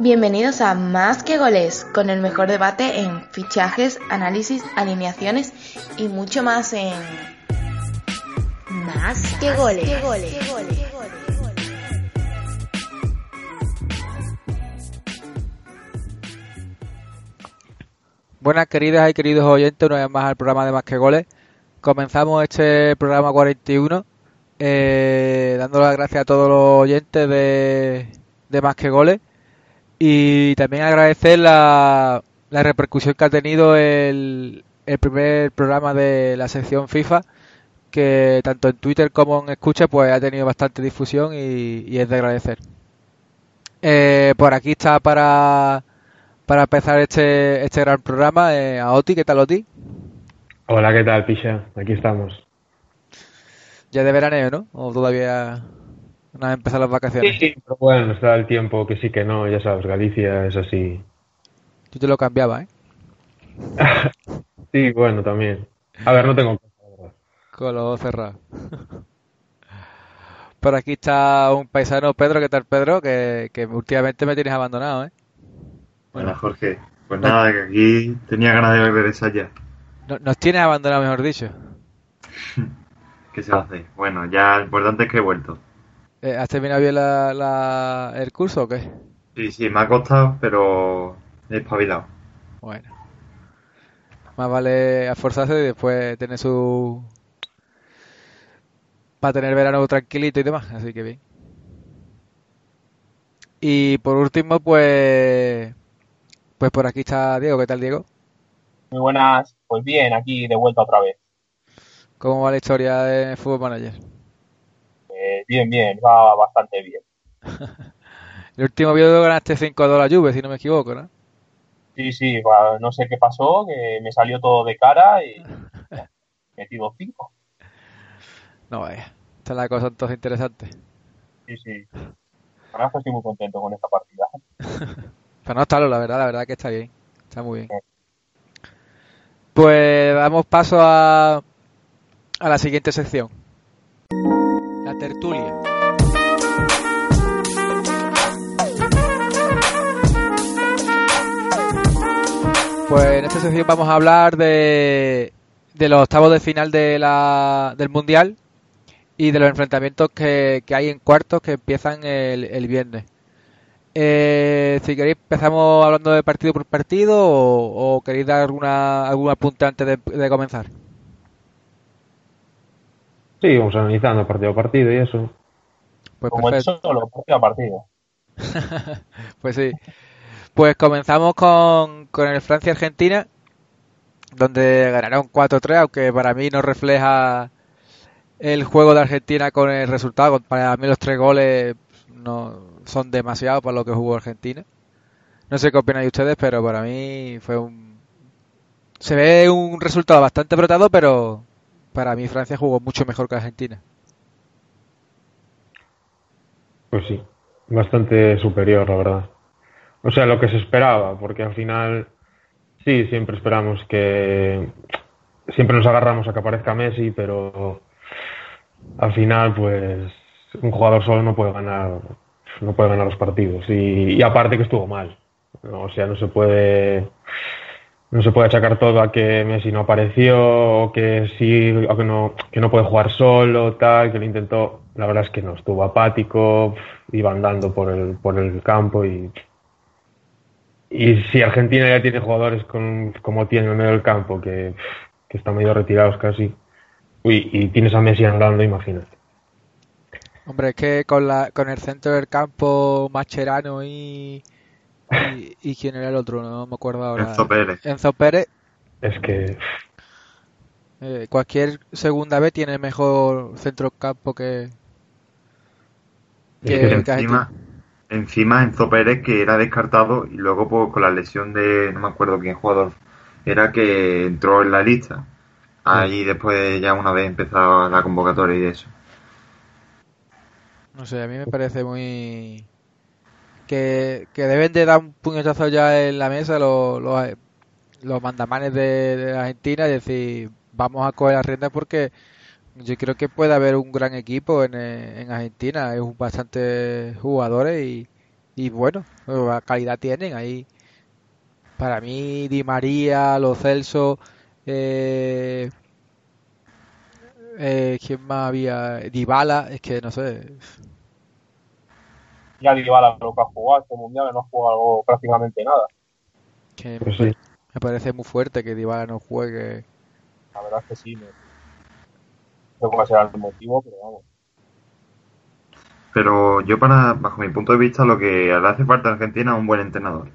Bienvenidos a Más que Goles, con el mejor debate en fichajes, análisis, alineaciones y mucho más en Más que Goles. Buenas queridas y queridos oyentes, una vez más al programa de Más que Goles. Comenzamos este programa 41 eh, dando las gracias a todos los oyentes de, de Más que Goles y también agradecer la, la repercusión que ha tenido el, el primer programa de la sección FIFA que tanto en Twitter como en Escucha pues ha tenido bastante difusión y, y es de agradecer. Eh, por aquí está para, para empezar este, este gran programa eh, a Oti, ¿qué tal Oti? Hola, ¿qué tal, Pisha? Aquí estamos. Ya de veraneo, ¿no? ¿O todavía no han empezado las vacaciones? Sí, pero bueno, está el tiempo que sí que no, ya sabes, Galicia es así. Yo te lo cambiaba, ¿eh? sí, bueno, también. A ver, no tengo... Con los ojos cerrados. Por aquí está un paisano, Pedro, ¿qué tal, Pedro? Que, que últimamente me tienes abandonado, ¿eh? Bueno, Jorge, pues nada, que aquí tenía ganas de regresar ya. No- Nos tienes abandonado, mejor dicho. ¿Qué se hace? Bueno, ya lo importante es que he vuelto. Eh, ¿Has terminado bien la, la- el curso o qué? Sí, sí, me ha costado, pero he espabilado. Bueno. Más vale esforzarse y después tener su... Para tener verano tranquilito y demás, así que bien. Y por último, pues... Pues por aquí está Diego, ¿qué tal Diego? Muy buenas, pues bien, aquí de vuelta otra vez. ¿Cómo va la historia de Fútbol Manager? Eh, bien, bien, va bastante bien. El último video ganaste 5 dólares Juve, si no me equivoco, ¿no? Sí, sí, no sé qué pasó, que me salió todo de cara y metí dos cinco. No vaya. Esta es la cosa entonces interesante. Sí, sí. La verdad estoy muy contento con esta partida. Pero no está la verdad, la verdad que está bien. Está muy bien. Pues damos paso a, a la siguiente sección. Tertulia. Pues en esta sección vamos a hablar de, de los octavos de final de la, del Mundial y de los enfrentamientos que, que hay en cuartos que empiezan el, el viernes. Eh, si queréis empezamos hablando de partido por partido o, queréis dar alguna, algún apunte antes de comenzar. Sí, vamos analizando partido a partido y eso. Pues Como el perfecto. solo, partido a partido. Pues sí. Pues comenzamos con, con el Francia-Argentina, donde ganaron 4-3, aunque para mí no refleja el juego de Argentina con el resultado. Para mí los tres goles no son demasiado para lo que jugó Argentina. No sé qué opinan ustedes, pero para mí fue un... Se ve un resultado bastante apretado, pero para mí Francia jugó mucho mejor que Argentina. Pues sí, bastante superior, la verdad. O sea, lo que se esperaba, porque al final, sí, siempre esperamos que. Siempre nos agarramos a que aparezca Messi, pero al final, pues, un jugador solo no puede ganar, no puede ganar los partidos. Y, y aparte que estuvo mal. O sea, no se puede. No se puede achacar todo a que Messi no apareció, o que sí, o que no, que no puede jugar solo, tal, que lo intentó. La verdad es que no, estuvo apático, iba andando por el, por el campo y. Y si Argentina ya tiene jugadores con, como tiene en el medio del campo, que, que están medio retirados casi, uy, y tienes a Messi andando, imagínate. Hombre, es que con, la, con el centro del campo, Mascherano y, y, y quién era el otro, no me acuerdo ahora. Enzo Pérez. Enzo Pérez, Es que eh, cualquier segunda vez tiene mejor centro campo que, encima, encima Enzo Pérez que era descartado y luego pues, con la lesión de, no me acuerdo quién jugador, era que entró en la lista. Ahí después ya una vez empezaba la convocatoria y eso. No sé, a mí me parece muy... Que, deben de dar un puñetazo ya en la mesa los, los, mandamanes de, Argentina y decir, vamos a coger las riendas porque yo creo que puede haber un gran equipo en, en Argentina, hay bastantes jugadores y, y bueno, la calidad tienen ahí. Para mí, Di María, Los Celso, eh, eh, ¿quién más había? Dybala, es que no sé. Ya Dybala lo que ha jugado este mundial, no ha jugado prácticamente nada. Que Pues me, sí. me parece muy fuerte que Dybala no juegue. La verdad es que sí. me- No sé cuál será el motivo, pero vamos. Pero yo para, bajo mi punto de vista, lo que le hace falta a Argentina es un buen entrenador.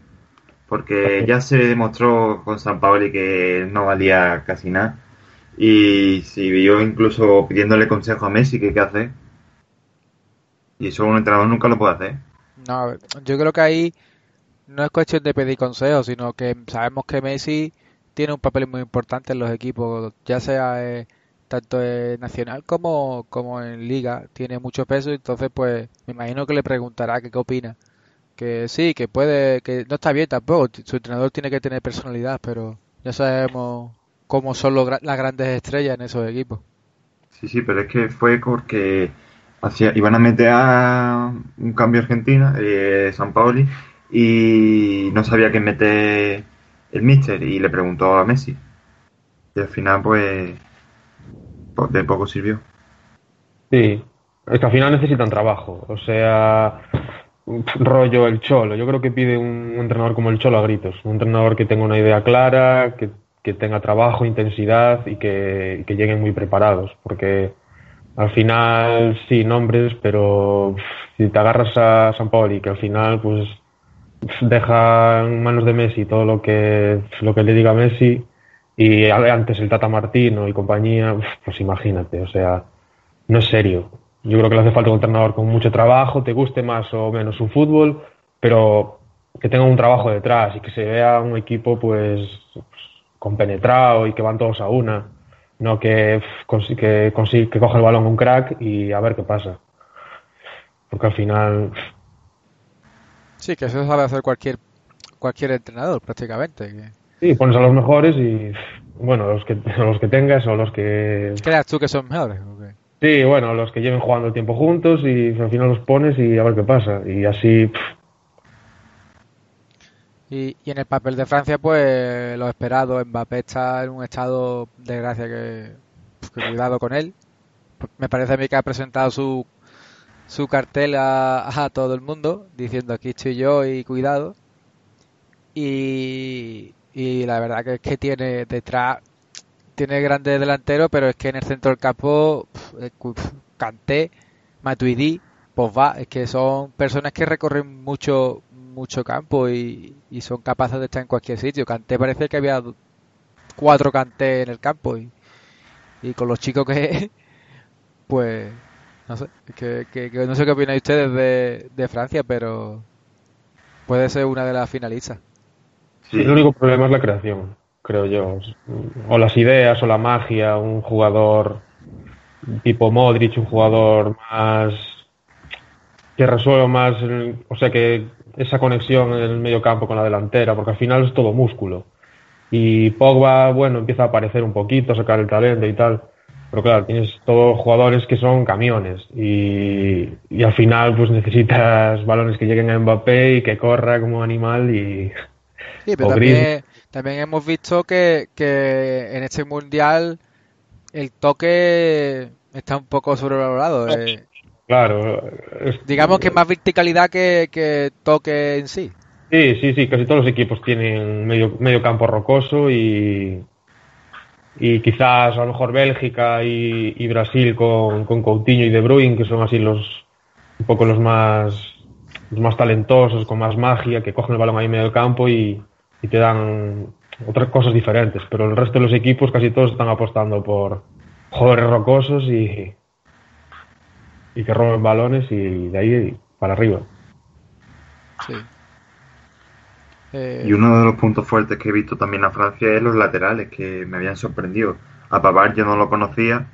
Porque ya se demostró con San Paoli que no valía casi nada. Y si vio incluso pidiéndole consejo a Messi que qué hace. Y eso un entrenador nunca lo puede hacer. No, yo creo que ahí no es cuestión de pedir consejos, sino que sabemos que Messi tiene un papel muy importante en los equipos, ya sea eh, tanto en nacional como, como en liga, tiene mucho peso, entonces pues me imagino que le preguntará que qué opina. Que sí, que puede, que no está bien tampoco, su entrenador tiene que tener personalidad, pero ya sabemos cómo son los las grandes estrellas en esos equipos. Sí, sí, pero es que fue porque hacía, iban a meter a un cambio a Argentina, eh, San Paoli, y no sabía qué meter el míster y le preguntó a Messi. Y al final, pues, de poco sirvió. Sí, es que al final necesitan trabajo. O sea, rollo el Cholo. Yo creo que pide un entrenador como el Cholo a gritos. Un entrenador que tenga una idea clara, que, que tenga trabajo, intensidad y que, que lleguen muy preparados. Porque al final, sí, nombres, pero si te agarras a San Paoli, que al final, pues deja en manos de Messi todo lo que, lo que le diga Messi. Y antes el Tata Martino y compañía, pues imagínate, o sea, no es serio. Yo creo que le hace falta un entrenador con mucho trabajo, te guste más o menos su fútbol, pero que tenga un trabajo detrás y que se vea un equipo pues, compenetrado y que van todos a una. No que, que, consi- que coge el balón un crack y a ver qué pasa. Porque al final, Sí, que eso sabe hacer cualquier cualquier entrenador prácticamente. que- sí, pones a los mejores y, bueno, los que, los que tengas o los que ¿Creas tú que son mejores? Sí, bueno, los que lleven jugando el tiempo juntos y al final los pones y a ver qué pasa. Y así, pff, Y, en el papel de Francia, pues lo esperado, Mbappé está en un estado de gracia que, pues, que cuidado con él. Me parece a mí que ha presentado su, su cartel a, a todo el mundo, diciendo aquí estoy yo y cuidado. Y, y la verdad que es que tiene detrás, tiene grandes delanteros, pero es que en el centro del campo, Kanté, Matuidi, Pogba, es que son personas que recorren mucho mucho campo y, y son capaces de estar en cualquier sitio. Kanté parece que había cuatro Kanté en el campo y, y con los chicos que pues no sé, que, que- que no sé qué opináis ustedes de, de Francia, pero puede ser una de las finalistas. Sí, el único problema es la creación, creo yo. O las ideas o la magia, un jugador tipo Modric, un jugador más que resuelva más, o sea que esa conexión en el medio campo con la delantera, porque al final es todo músculo. Y Pogba, bueno, empieza a aparecer un poquito, a sacar el talento y tal. Pero claro, tienes todos jugadores que son camiones y, y al final pues necesitas balones que lleguen a Mbappé y que corra como animal y Sí, pero también, también hemos visto que, que en este mundial el toque está un poco sobrevalorado. eh. Claro, es- digamos que más verticalidad que, que toque en sí. Sí, sí, sí, casi todos los equipos tienen medio, medio campo rocoso y, y quizás a lo mejor Bélgica y, y Brasil con, con Coutinho y De Bruyne, que son así los un poco los más los más talentosos, con más magia, que cogen el balón ahí en medio del campo y, y te dan otras cosas diferentes. Pero el resto de los equipos casi todos están apostando por jugadores rocosos y, y que roben balones y de ahí para arriba. Sí. Eh, Y uno de los puntos fuertes que he visto también a Francia es los laterales, que me habían sorprendido. A Pavard yo no lo conocía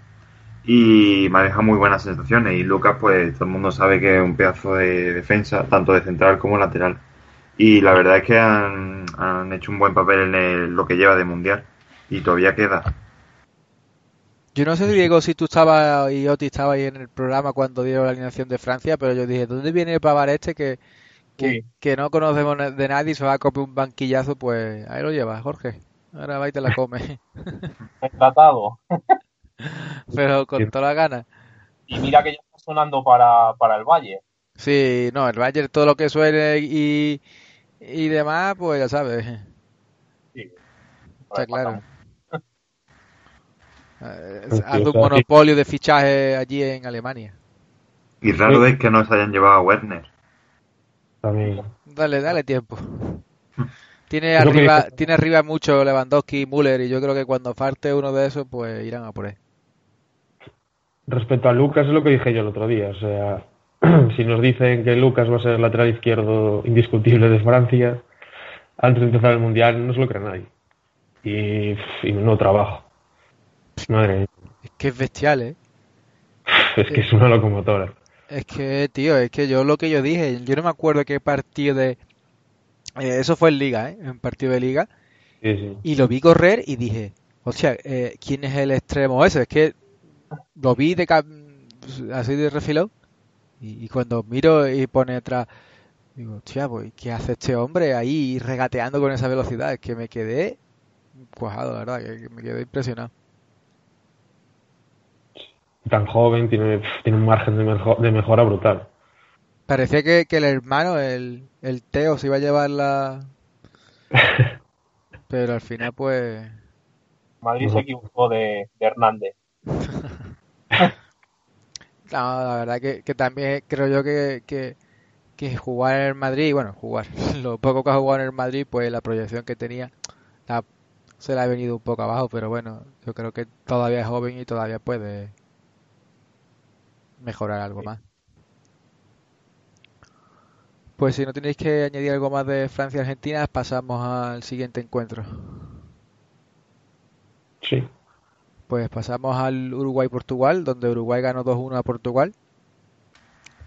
y me ha dejado muy buenas sensaciones. Y Lucas, pues todo el mundo sabe que es un pedazo de defensa, tanto de central como lateral. Y la verdad es que han, han hecho un buen papel en el- lo que lleva de mundial. Y todavía queda. Yo no sé, Diego, si tú estabas y Oti estaba ahí en el programa cuando dieron la alineación de Francia, pero yo dije, ¿dónde viene el Pavard este que, que, que no conocemos de nadie y se va a copiar un banquillazo, pues ahí lo llevas, Jorge. Ahora va y te la come. tratado. Pero con toda la gana. Y mira que ya está sonando para, para el Valle. Sí, no, el Bayern todo lo que suene y, y demás, pues ya sabes. Sí. Está claro. Hostia, Haz o un monopolio de fichaje allí en Alemania. Y raro Sí. es que no se hayan llevado a Werner. También. Dale, dale tiempo. Tiene lo que arriba, tiene arriba mucho Lewandowski y Müller y yo creo que cuando falte uno de esos, pues irán a por él. Respecto a Lucas, es lo que dije yo el otro día. O sea, si nos dicen que Lucas va a ser el lateral izquierdo indiscutible de Francia, antes de empezar el Mundial, no se lo cree nadie. Y, y no trabajo. Madre mía. Es que es bestial, ¿eh? Es que es una locomotora. Es que, tío, es que yo lo que yo dije, yo no me acuerdo qué partido de... eh, eso fue en Liga, ¿eh? En partido de Liga. Sí, sí. Y lo vi correr y dije, hostia, eh, ¿quién es el extremo ese? Es que lo vi de así de refilón y, y cuando miro y pone atrás, digo, hostia, pues, ¿qué hace este hombre ahí regateando con esa velocidad? Es que me quedé cuajado, la verdad, que me quedé impresionado. Tan joven, tiene, tiene un margen de, mejo- de mejora brutal. Parecía que, que el hermano, el, el Teo, se iba a llevar la... Pero al final, pues... Madrid se equivocó de, de Hernández. No, la verdad que, que también creo yo que, que, que jugar en el Madrid, bueno, jugar, lo poco que ha jugado en el Madrid, pues la proyección que tenía la- se le ha venido un poco abajo, pero bueno, yo creo que todavía es joven y todavía puede mejorar algo más. Pues si no tenéis que añadir algo más de Francia y Argentina, pasamos al siguiente encuentro. Sí. Pues pasamos al Uruguay-Portugal, donde Uruguay ganó 2-1 a Portugal.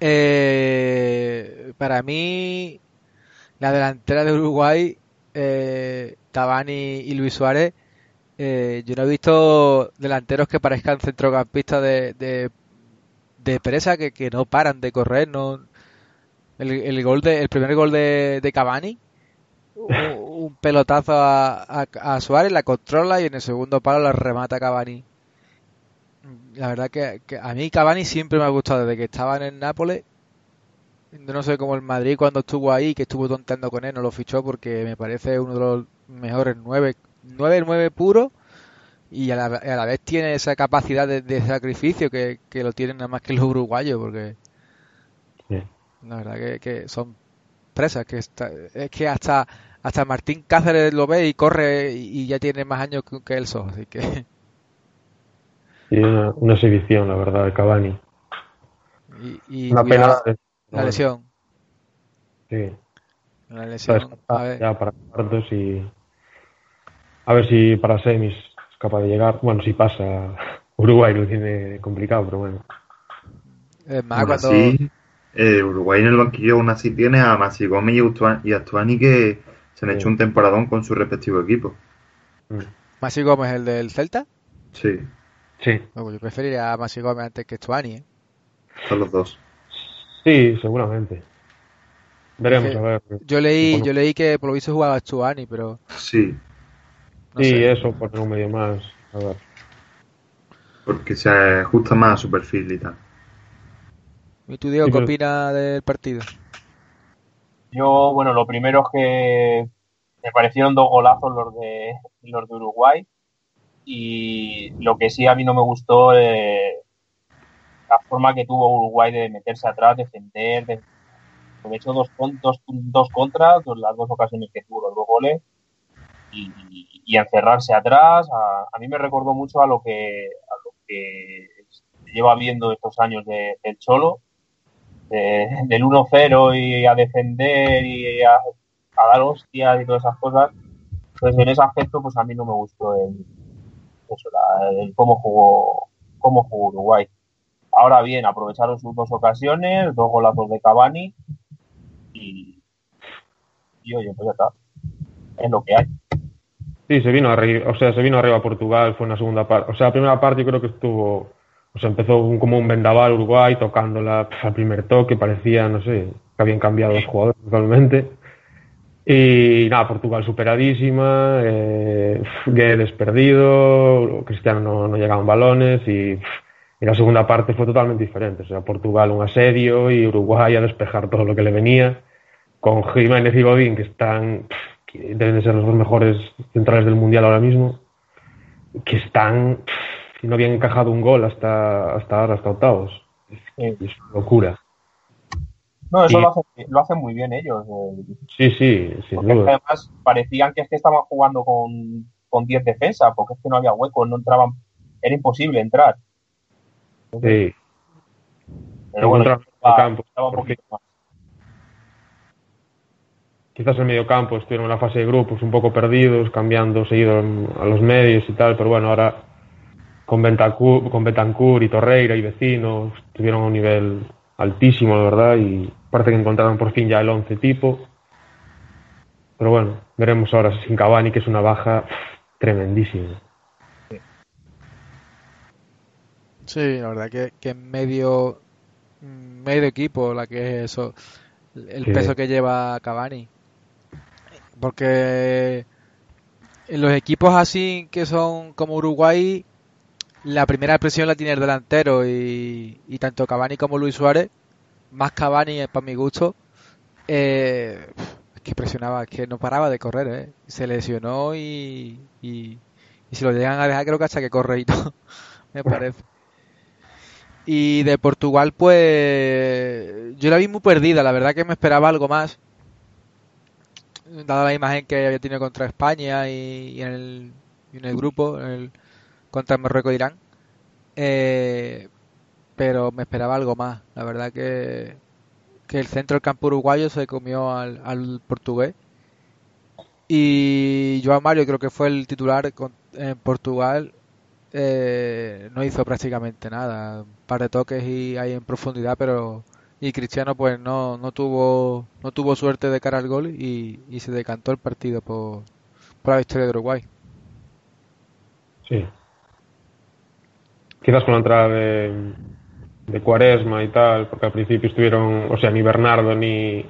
Eh, para mí, la delantera de Uruguay, eh, Cavani y Luis Suárez, eh, yo no he visto delanteros que parezcan centrocampistas de, de, de presa, que, que no paran de correr. No, el, el gol de, el primer gol de, de Cavani, un, pelotazo a, a, Suárez, la controla y en el segundo palo la remata Cavani. La verdad que, que a mí Cavani siempre me ha gustado desde que estaba en Nápoles. No sé cómo el Madrid cuando estuvo ahí, que estuvo tonteando con él, no lo fichó porque me parece uno de los mejores nueve, nueve, nueve puro y a la, a la vez tiene esa capacidad de, de sacrificio que, que lo tienen nada más que los uruguayos porque Sí. la verdad que, que son presas, que está- es que hasta hasta Martín Cáceres lo ve y corre y, y ya tiene más años que, que él solo, así que Y una, una exhibición, la verdad, de Cavani. y, y Una pena. la lesión, Sí. la lesión, a ver, ya para cuartos y. A ver si para semis capaz de llegar. Bueno, si pasa. Uruguay lo tiene complicado, pero bueno. es más cuando así, eh, Uruguay en el banquillo aún así tiene a Masi Gómez y Astuani que se han Sí. hecho un temporadón con su respectivo equipo. Mm. Masi Gómez el del Celta, Sí, Sí. Bueno, yo preferiría a Masi Gómez antes que Stuani, ¿eh? son los dos. Sí, seguramente. Veremos, Sí. a ver. Yo leí, Bueno. yo leí que por lo visto jugaba Stuani, pero Sí, no sí, sé. eso, poner un medio más. A ver. porque se ajusta más a su perfil y tal. ¿Y tú, Diego, Sí, qué pero- opinas del partido? Yo, bueno, lo primero es que me parecieron dos golazos los de, los de Uruguay. Y lo que sí a mí no me gustó eh, la forma que tuvo Uruguay de meterse atrás, defender. De, de hecho, dos, con- dos, dos contras, dos- las dos ocasiones que tuvo, los dos goles. Y, encerrarse atrás. A, a mí me recordó mucho a lo que, a lo que lleva viendo estos años de- del Cholo de- del 1-0 y a defender y a, a dar hostias y todas esas cosas. Pues en ese aspecto, pues a mí no me gustó el, eso, la- el cómo jugó cómo jugó Uruguay. Ahora bien, aprovecharon sus dos ocasiones, dos golazos de Cavani y, y oye, pues ya está. Es lo que hay. Sí, se vino arriba, o sea, se vino arriba Portugal, fue una segunda parte. O sea, la primera parte yo creo que estuvo, o sea, empezó un- como un vendaval Uruguay tocándola pf, al primer toque, parecía, no sé, que habían cambiado los jugadores totalmente. Y nada, Portugal superadísima, eh, Guedes perdido, Cristiano no, no llegaban balones y, y, la segunda parte fue totalmente diferente. O sea, Portugal un asedio y Uruguay a despejar todo lo que le venía, con Jiménez y Godín que están, que deben de ser los dos mejores centrales del Mundial ahora mismo, que están, no habían encajado un gol hasta, hasta ahora, hasta octavos. Es, es una locura. No, eso y... lo, hacen, lo, hacen, muy bien ellos. Eh. Sí, sí, sí. además parecían que es que estaban jugando con, con 10 defensas, porque es que no había huecos, no entraban, era imposible entrar. Sí. Pero bueno, estaba, campo, estaba un poquito más. Quizás en medio campo estuvieron en la fase de grupos un poco perdidos, cambiando seguido a los medios y tal, pero bueno, ahora con Betancourt y Torreira y vecinos estuvieron a un nivel altísimo, la verdad, y parece que encontraron por fin ya el 11 tipo. Pero bueno, veremos ahora sin Cavani, que es una baja tremendísima. Sí, la verdad que, que medio, medio equipo, la que es eso, el sí. peso que lleva Cavani. Porque en los equipos así que son como Uruguay, la primera presión la tiene el delantero y, y tanto Cavani como Luis Suárez, más Cavani para mi gusto, eh, es que presionaba, es que no paraba de correr, ¿eh? se lesionó y, y, y, si lo llegan a dejar creo que hasta que corre y todo, me parece. Y de Portugal pues yo la vi muy perdida, la verdad que me esperaba algo más, dada la imagen que había tenido contra España y, en, el, grupo, en el, contra Marruecos e Irán. Eh, pero me esperaba algo más. La verdad que, que el centro del campo uruguayo se comió al, portugués. Y Joao Mario creo que fue el titular en Portugal. Eh, no hizo prácticamente nada. Un par de toques y ahí en profundidad, pero y Cristiano pues no, no tuvo no tuvo suerte de cara al gol y, y se decantó el partido por, por la victoria de Uruguay. Sí, quizás con la entrada de, de, Cuaresma y tal, porque al principio estuvieron, o sea, ni Bernardo ni,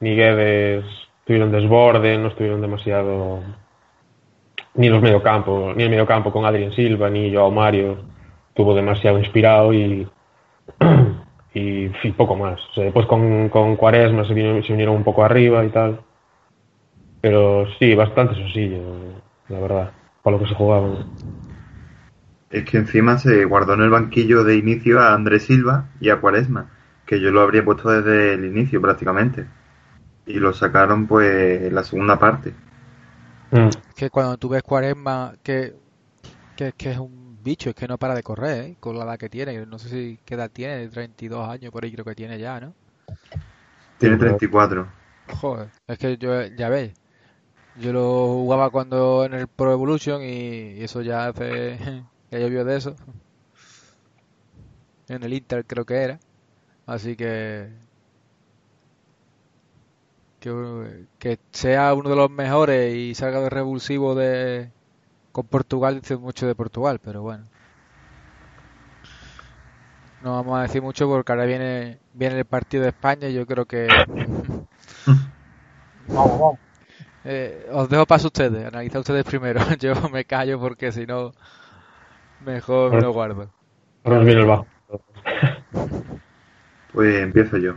ni Guedes tuvieron desborde, no estuvieron demasiado, ni los mediocampo, ni el mediocampo con Adrián Silva, ni Joao Mario, tuvo demasiado inspirado y, y, y poco más. O sea, después con, con Cuaresma se, vino, se vinieron un poco arriba y tal, pero sí, bastante sencillo, la verdad, para lo que se jugaba. Es que encima se guardó en el banquillo de inicio a Andrés Silva y a Cuaresma, que yo lo habría puesto desde el inicio prácticamente. Y lo sacaron pues en la segunda parte. Mm. Que cuando tú ves Cuaresma, que, que, que, es un bicho, es que no para de correr, ¿eh? con la edad que tiene. No sé si qué edad tiene, 32 años por ahí creo que tiene ya, ¿no? Tiene 34. Joder, es que yo, ya ves, yo lo jugaba cuando en el Pro Evolution y eso ya hace ya llovió de eso. En el Inter creo que era. Así que, que que sea uno de los mejores y salga de revulsivo de con Portugal dice mucho de Portugal, pero bueno. No vamos a decir mucho porque ahora viene viene el partido de España y yo creo que vamos, vamos. Eh, os dejo paso a ustedes, analizad ustedes primero. Yo me callo porque si no Mejor me lo guardo. Ahora viene el bajo. Pues empiezo yo.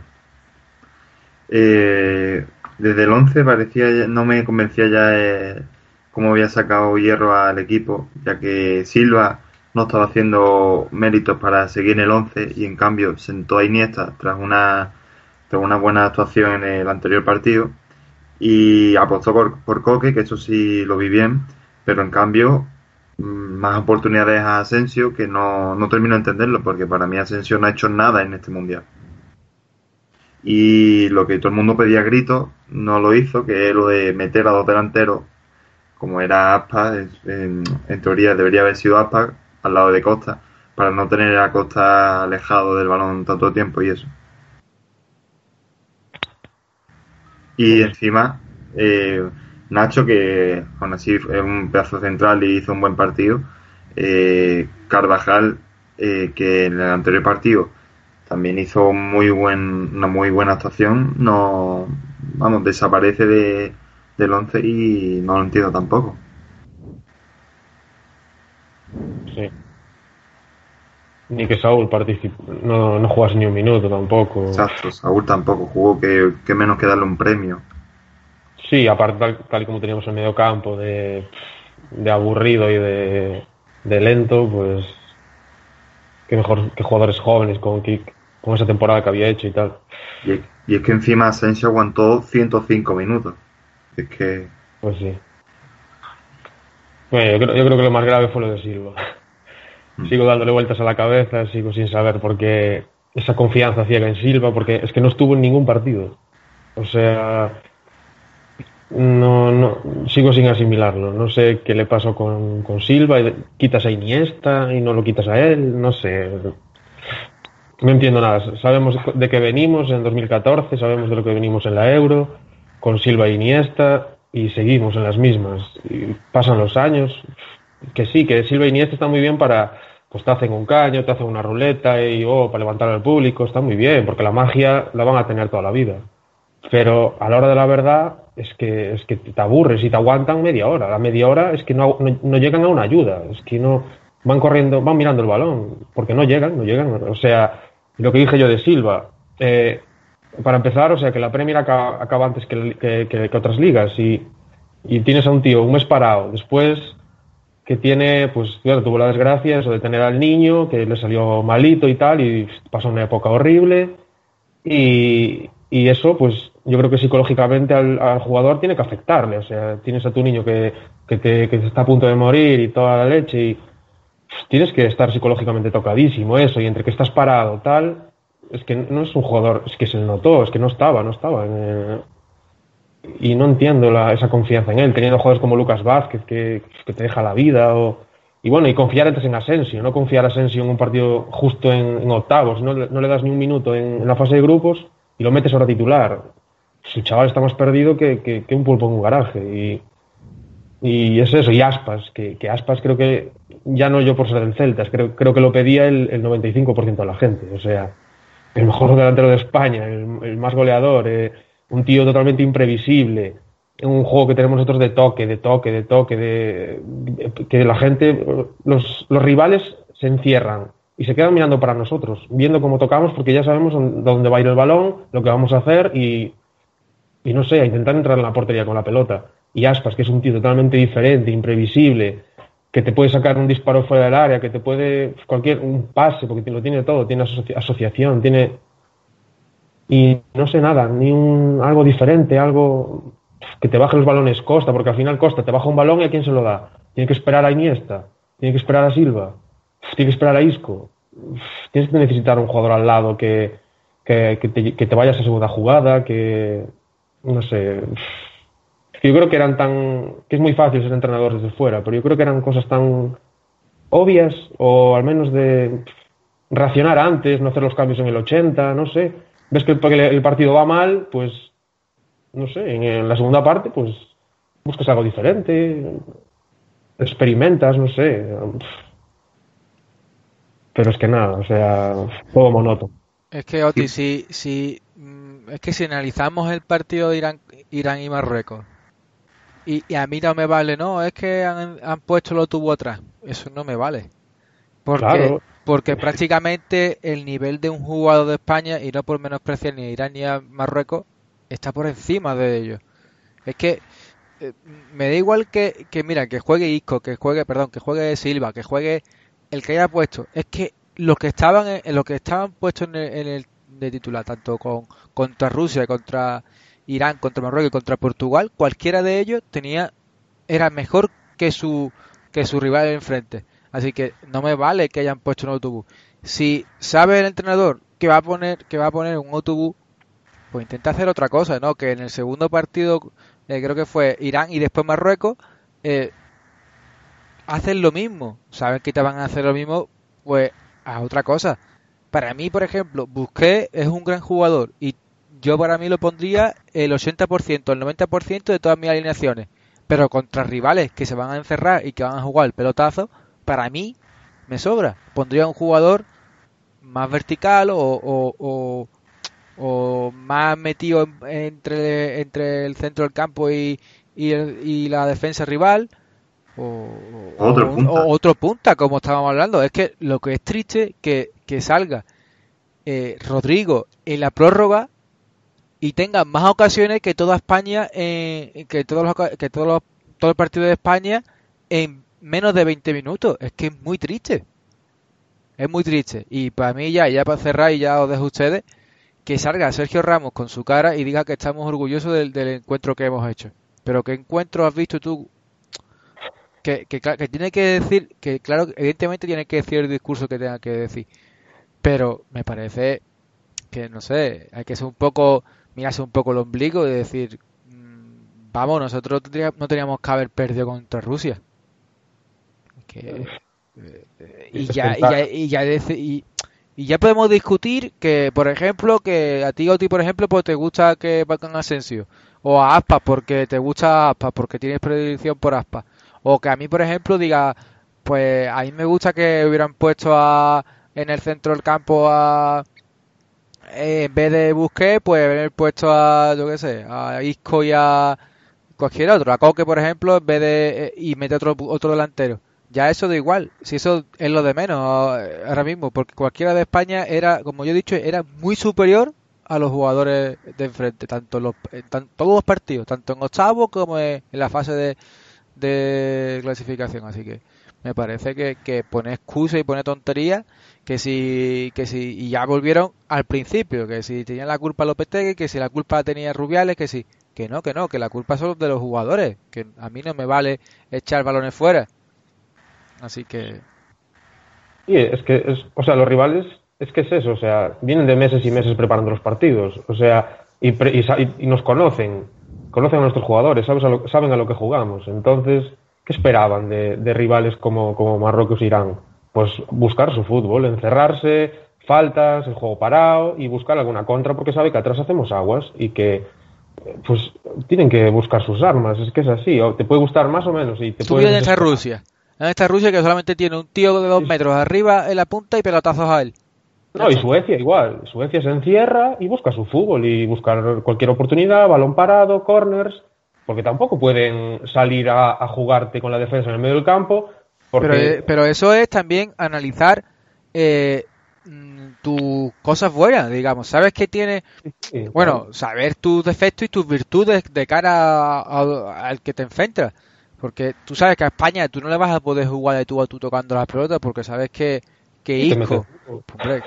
Eh, desde el 11 parecía, no me convencía ya eh, cómo había sacado hierro al equipo, ya que Silva no estaba haciendo méritos para seguir en el 11 y en cambio sentó a Iniesta tras una, tras una buena actuación en el anterior partido y apostó por, por Coque, que eso sí lo vi bien, pero en cambio más oportunidades a Asensio que no, no termino de entenderlo porque para mí Asensio no ha hecho nada en este mundial. Y lo que todo el mundo pedía a no lo hizo, que es lo de meter a dos delanteros, como era Aspa, en, en teoría debería haber sido Aspa al lado de Costa, para no tener a Costa alejado del balón tanto tiempo y eso. Y encima, eh, Nacho, que aún así es un pedazo central y hizo un buen partido. Eh, Carvajal, eh, que en el anterior partido también hizo muy buen, una muy buena actuación, no, vamos, desaparece de, del 11 y no lo entiendo tampoco. Sí. Ni que Saúl participó, no, no jugase ni un minuto tampoco. Exacto, Saúl tampoco jugó, que, que menos que darle un premio. Sí, aparte tal, tal y como teníamos el medio campo de, de aburrido y de, de lento, pues que mejor que jugadores jóvenes con, con esa temporada que había hecho y tal. Y, y es que encima Asensio aguantó 105 minutos. Es que, Pues sí. Bueno, yo creo, yo creo que lo más grave fue lo de Silva. Mm. Sigo dándole vueltas a la cabeza, sigo sin saber por qué esa confianza ciega en Silva, porque es que no estuvo en ningún partido. O sea, no, no, sigo sin asimilarlo. No sé qué le pasó con, con Silva. Quitas a Iniesta y no lo quitas a él. No sé. No entiendo nada. Sabemos de qué venimos en 2014, sabemos de lo que venimos en la Euro, con Silva e Iniesta, y seguimos en las mismas. Y pasan los años. Que sí, que Silva e Iniesta está muy bien para. Pues te hacen un caño, te hacen una ruleta y oh, para levantar al público, está muy bien, porque la magia la van a tener toda la vida. Pero a la hora de la verdad es que, es que te aburres y te aguantan media hora. La media hora es que no, no, no llegan a una ayuda, es que no van corriendo, van mirando el balón, porque no llegan, no llegan. O sea, lo que dije yo de Silva, eh, para empezar, o sea, que la Premier acaba, antes que, que- que- otras ligas y, y tienes a un tío un mes parado, después que tiene, pues, claro, tuvo la desgracia eso de tener al niño, que le salió malito y tal, y pasó una época horrible, y, eso, pues yo creo que psicológicamente al, al jugador tiene que afectarle. O sea, tienes a tu niño que, que, te- que está a punto de morir y toda la leche y pues, tienes que estar psicológicamente tocadísimo eso. Y entre que estás parado, tal, es que no es un jugador, es que se notó, es que no estaba, no estaba. en y no entiendo la- esa confianza en él, teniendo jugadores como Lucas Vázquez que, te deja la vida o, y bueno, y confiar antes en Asensio, no confiar a Asensio en un partido justo en, en octavos, no, le- no le das ni un minuto en, la fase de grupos y lo metes ahora titular. Su chaval está más perdido que, un pulpo en un garaje. Y, y es eso, y Aspas, que, que Aspas creo que, ya no yo por ser del Celtas, creo, creo que lo pedía el, el 95% de la gente. O sea, el mejor delantero de España, el, el más goleador, eh, un tío totalmente imprevisible, un juego que tenemos nosotros de toque, de toque, de toque, de, de- que la gente, los, los rivales se encierran y se quedan mirando para nosotros, viendo cómo tocamos porque ya sabemos dónde dónde va a ir el balón, lo que vamos a hacer y, y no sé, a intentar entrar en la portería con la pelota. Y Aspas, que es un tío totalmente diferente, imprevisible, que te puede sacar un disparo fuera del área, que te puede cualquier un pase, porque lo tiene todo, tiene asoci- asociación, tiene y no sé nada, ni un algo diferente, algo que te baje los balones Costa, porque al final Costa te baja un balón y a quién se lo da. Tiene que esperar a Iniesta, tiene que esperar a Silva, tiene que esperar a Isco. Tienes que necesitar un jugador al lado que, que, que te, que te vaya a segunda jugada, que no sé. Que yo creo que eran tan. que es muy fácil ser entrenador desde fuera, pero yo creo que eran cosas tan obvias, o al menos de racionar antes, no hacer los cambios en el 80, no sé. Ves que el, el partido va mal, pues, no sé, en, la segunda parte, pues, buscas algo diferente, experimentas, no sé. Pero es que nada, o sea, todo monótono. Es que, Oti, si, si, es que si analizamos el partido de Irán, Irán y Marruecos, y, y a mí no me vale, no, es que han, han puesto lo tubo atrás, eso no me vale. Porque, Claro. porque prácticamente el nivel de un jugador de España, y no por menospreciar ni a Irán ni a Marruecos, está por encima de ellos. Es que eh, me da igual que, que, mira, que juegue Isco, que juegue, perdón, que juegue Silva, que juegue el que haya puesto. Es que los que estaban, en, los que estaban puestos en el, en el de titular, tanto con contra Rusia, contra Irán, contra Marruecos y contra Portugal, cualquiera de ellos tenía era mejor que su que su rival enfrente. Así que no me vale que hayan puesto un autobús. Si sabe el entrenador que va a poner que va a poner un autobús, pues intenta hacer otra cosa, ¿no? Que en el segundo partido eh, creo que fue Irán y después Marruecos eh, hacen lo mismo. Saben que te van a hacer lo mismo, pues a otra cosa. Para mí, por ejemplo, Busqué es un gran jugador y yo para mí lo pondría el 80%, el 90% de todas mis alineaciones. Pero contra rivales que se van a encerrar y que van a jugar el pelotazo, para mí me sobra. Pondría un jugador más vertical o, o, más metido entre, entre el centro del campo y, y, la defensa rival. O, otro, punta. otro punta, como estábamos hablando. Es que lo que es triste que, que salga eh, Rodrigo en la prórroga y tenga más ocasiones que toda España, eh, que todos los, que todos los, todo el partido de España en menos de 20 minutos. Es que es muy triste. Es muy triste. Y para mí ya, ya para cerrar y ya os dejo ustedes, que salga Sergio Ramos con su cara y diga que estamos orgullosos del, encuentro que hemos hecho. Pero ¿qué encuentro has visto tú? Que, que, que, tiene que decir, que claro, evidentemente tiene que decir el discurso que tenga que decir. Pero me parece que, no sé, hay que ser un poco, mirarse un poco el ombligo y decir, mm, vamos, nosotros no teníamos que haber perdido contra Rusia. Que, eh, y, ya, y, ya, y, ya, y, y ya podemos discutir que, por ejemplo, que a ti o a ti, por ejemplo, pues te gusta que vayan Asensio. O a Aspas porque te gusta Aspas, porque tienes predilección por Aspas. O que a mí, por ejemplo, diga, pues a mí me gusta que hubieran puesto a, en el centro del campo a... Eh, en vez de Busqué, pues haber puesto a, yo qué sé, a Isco y a cualquier otro. A Coque, por ejemplo, en vez de... Eh, y mete otro, otro delantero ya eso da igual, si eso es lo de menos ahora mismo, porque cualquiera de España era, como yo he dicho, era muy superior a los jugadores de enfrente, tanto los, en todos los partidos, tanto en octavo como en, la fase de, de, clasificación, así que me parece que, que pone excusa y pone tontería que si, que si, y ya volvieron al principio, que si tenían la culpa Lopetegui, que si la culpa tenía Rubiales, que si, que no, que no, que la culpa son de los jugadores, que a mí no me vale echar balones fuera, Así que. Sí, es que, es, o sea, los rivales, es que es eso, o sea, vienen de meses y meses preparando los partidos, o sea, y, y, nos conocen, conocen a nuestros jugadores, ¿sabes saben a lo que jugamos. Entonces, ¿qué esperaban de, de rivales como, como Marruecos e Irán? Pues buscar su fútbol, encerrarse, faltas, el juego parado y buscar alguna contra porque sabe que atrás hacemos aguas y que pues tienen que buscar sus armas, es que es así, o te puede gustar más o menos y te puede Rusia en esta Rusia que solamente tiene un tío de dos metros arriba en la punta y pelotazos a él. No, y Suecia igual. Suecia se encierra y busca su fútbol y buscar cualquier oportunidad, balón parado, corners, porque tampoco pueden salir a, jugarte con la defensa en el medio del campo. Pero, pero, eso es también analizar eh, mm, tus cosas buenas, digamos. Sabes que tiene, bueno, saber tus defectos y tus virtudes de cara al que te enfrentas. Porque tú sabes que a España tú no le vas a poder jugar de tú a tú tocando las pelotas porque sabes que, que Isco,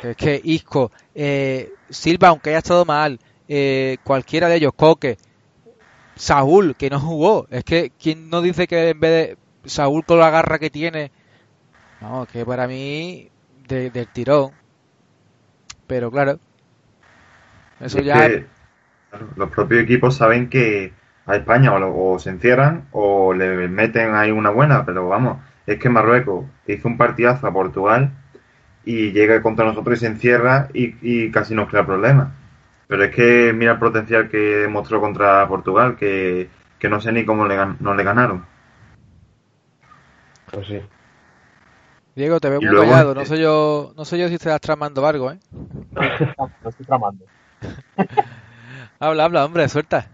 que, que Isco, eh, Silva, aunque haya estado mal, eh, cualquiera de ellos, Coque, Saúl, que no jugó. Es que, ¿quién no dice que en vez de Saúl con la garra que tiene? No, que para mí, del tirón. Pero claro, eso ya. los propios equipos saben que a España o, se encierran o le meten ahí una buena, pero vamos, es que Marruecos hizo un partidazo a Portugal y llega contra nosotros y se encierra y, casi nos crea problemas. Pero es que mira el potencial que demostró contra Portugal, que, no sé ni cómo le, no le ganaron. Pues sí. Diego, te veo muy callado. No sé yo, no sé yo si estás tramando algo, ¿eh? No, estoy tramando. habla, habla, hombre, suelta.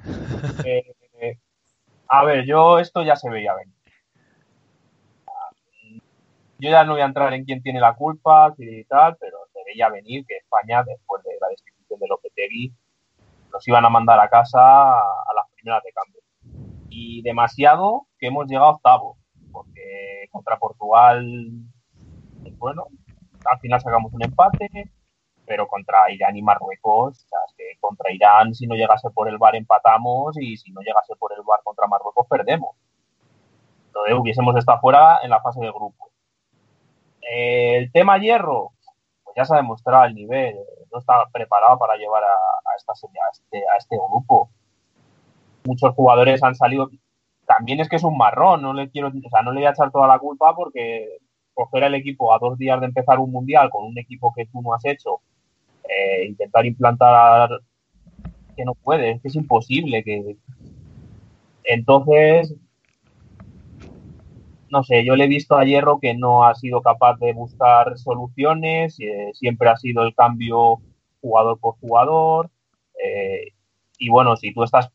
Eh, a ver, yo esto ya se veía venir. Yo ya no voy a entrar en quién tiene la culpa y tal, pero se veía venir que España, después de la destitución de Nos iban a mandar a casa a las primeras de cambio. Y demasiado que hemos llegado a octavo, porque contra Portugal, bueno, al final sacamos un empate, pero contra Irán y Marruecos, o sea, es que contra Irán si no llegase por el bar empatamos y si no llegase por el bar contra Marruecos perdemos. Entonces hubiésemos estado fuera en la fase de grupo. el tema hierro, pues ya se ha demostrado el nivel, no está preparado para llevar a, esta, este, a, este, grupo. Muchos jugadores han salido, también es que es un marrón, no le quiero, o sea, no le voy a echar toda la culpa porque coger al equipo a dos días de empezar un mundial con un equipo que tú no has hecho eh, intentar implantar que no puede, que es imposible. que Entonces, no sé, yo le he visto a Hierro que no ha sido capaz de buscar soluciones, eh, siempre ha sido el cambio jugador por jugador. Eh, y bueno, si tú estás,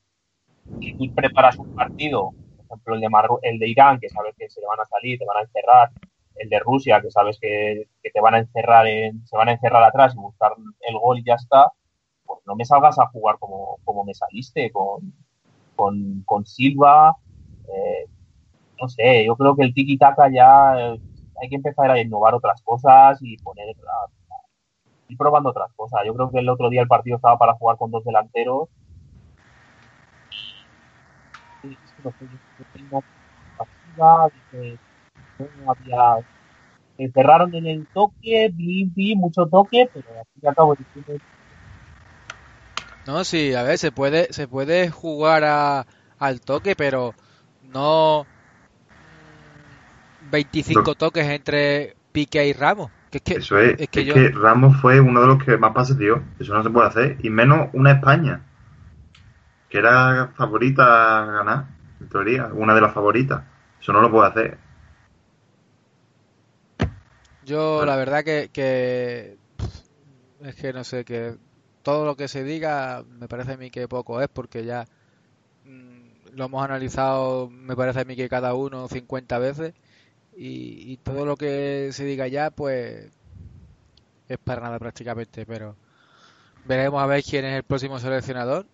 si tú preparas un partido, por ejemplo el de, el de Irán, que sabes que se le van a salir, te van a encerrar, el de Rusia, que sabes que, te van a encerrar, en, se van a encerrar atrás y buscar el gol y ya está, pues no me salgas a jugar como, como me saliste, con, con, con Silva. Eh, no sé, yo creo que el tiki-taka ya eh, hay que empezar a innovar otras cosas y poner, ir probando otras cosas. Yo creo que el otro día el partido estaba para jugar con dos delanteros. no había encerraron en el toque, vi, vi mucho toque, pero al fin y al cabo no, sí, a ver, se puede, se puede jugar a, al toque, pero no 25 toques entre Pique y Ramos. Que es que, Eso es, que, Ramos fue uno de los que más pases dio. Eso no se puede hacer. Y menos una España, que era favorita a ganar, en teoría, una de las favoritas. Eso no lo puede hacer. Yo, la verdad que, que es que no sé, que todo lo que se diga me parece a mí que poco es porque ya mm, lo hemos analizado, me parece a mí que cada uno 50 veces y, todo lo que se diga ya pues es para nada prácticamente, pero veremos a ver quién es el próximo seleccionador.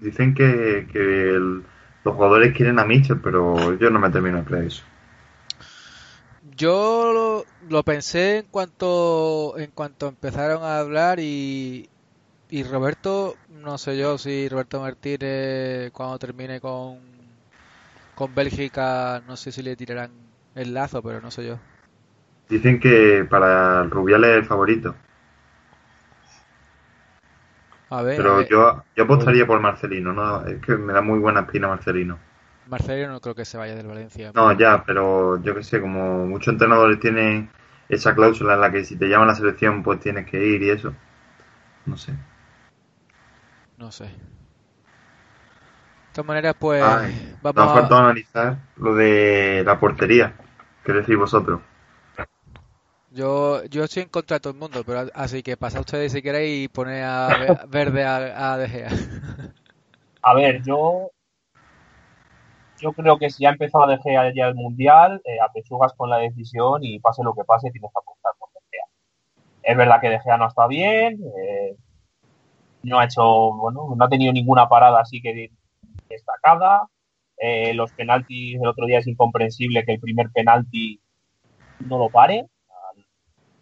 Dicen que, que los jugadores quieren a Mitchell, pero yo no me termino de creer eso. Yo lo, pensé en cuanto en cuanto empezaron a hablar y, y Roberto, no sé yo si Roberto Martínez cuando termine con, con Bélgica, no sé si le tirarán el lazo, pero no sé yo. Dicen que para Rubial es el favorito. A ver, pero yo, yo apostaría por Marcelino, ¿no? Es que me da muy buena espina Marcelino. Marcelino no creo que se vaya del Valencia. No, ya, pero yo que sé, como muchos entrenadores tienen esa cláusula en la que si te llaman a la selección pues tienes que ir y eso. No sé. No sé. De todas maneras, pues vamos nos a... falta analizar lo de la portería. ¿Qué decís vosotros? Yo, yo estoy en contra de todo el mundo, pero así que pasad ustedes si queréis y poner a verde a, a De Gea. A ver, yo yo creo que si ha empezado a dejar ya el mundial, eh, apechugas con la decisión y pase lo que pase, tienes que apostar por De Gea. Es verdad que De Gea no está bien, eh, no ha hecho, bueno, no ha tenido ninguna parada así que destacada. Eh, los penaltis el otro día es incomprensible que el primer penalti no lo pare.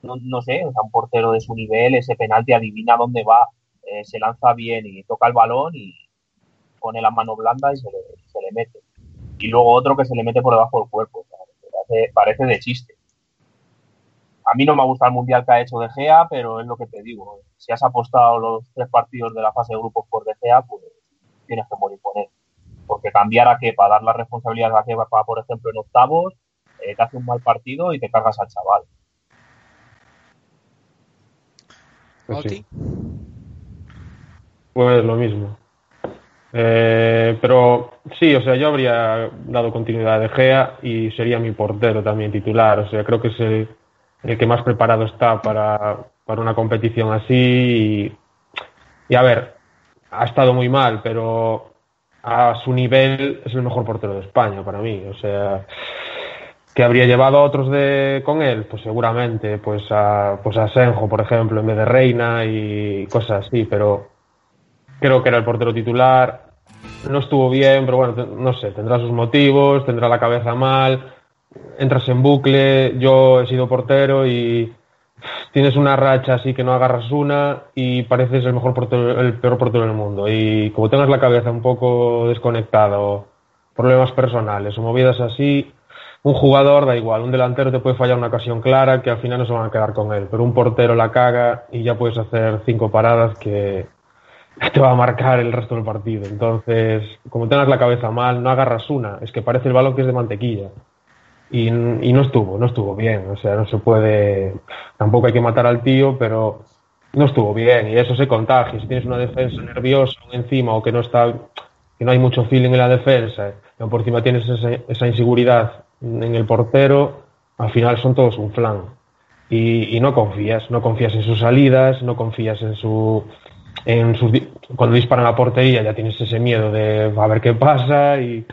No, no sé, o sea, un portero de su nivel, ese penalti adivina dónde va, eh, se lanza bien y toca el balón y pone la mano blanda y se se le mete y luego otro que se le mete por debajo del cuerpo. parece, de chiste. A mí no me gusta el mundial que ha hecho De Gea, pero es lo que te digo. Si has apostado los tres partidos de la fase de grupos por De Gea, pues tienes que morir con él. Porque cambiar a que para dar la responsabilidad a que va, por ejemplo, en octavos, eh, te hace un mal partido y te cargas al chaval. Pues, pues lo mismo. Eh, pero sí, o sea, yo habría dado continuidad a De Gea y sería mi portero también titular. O sea, creo que es el, que más preparado está para, para una competición así. Y, a ver, ha estado muy mal, pero a su nivel es el mejor portero de España para mí. O sea, que habría llevado a otros de con él, pues seguramente, pues a, pues a Senjo, por ejemplo, en vez de Reina y cosas así, pero creo que era el portero titular. No estuvo bien, pero bueno, no sé, tendrá sus motivos, tendrá la cabeza mal, entras en bucle, yo he sido portero y tienes una racha así que no agarras una y pareces el mejor portero, el peor portero del mundo. Y como tengas la cabeza un poco desconectada o problemas personales o movidas así, un jugador da igual, un delantero te puede fallar una ocasión clara que al final no se van a quedar con él, pero un portero la caga y ya puedes hacer cinco paradas que, te va a marcar el resto del partido. Entonces, como tengas la cabeza mal, no agarras una. Es que parece el balón que es de mantequilla. Y, no estuvo, no estuvo bien. O sea, no se puede. Tampoco hay que matar al tío, pero no estuvo bien. Y eso se contagia. Si tienes una defensa nerviosa encima o que no está que no hay mucho feeling en la defensa, y por encima tienes esa, esa inseguridad en el portero, al final son todos un flan. Y, y, no confías, no confías en sus salidas, no confías en su... En sus, cuando disparan a la portería ya tienes ese miedo de a ver qué pasa y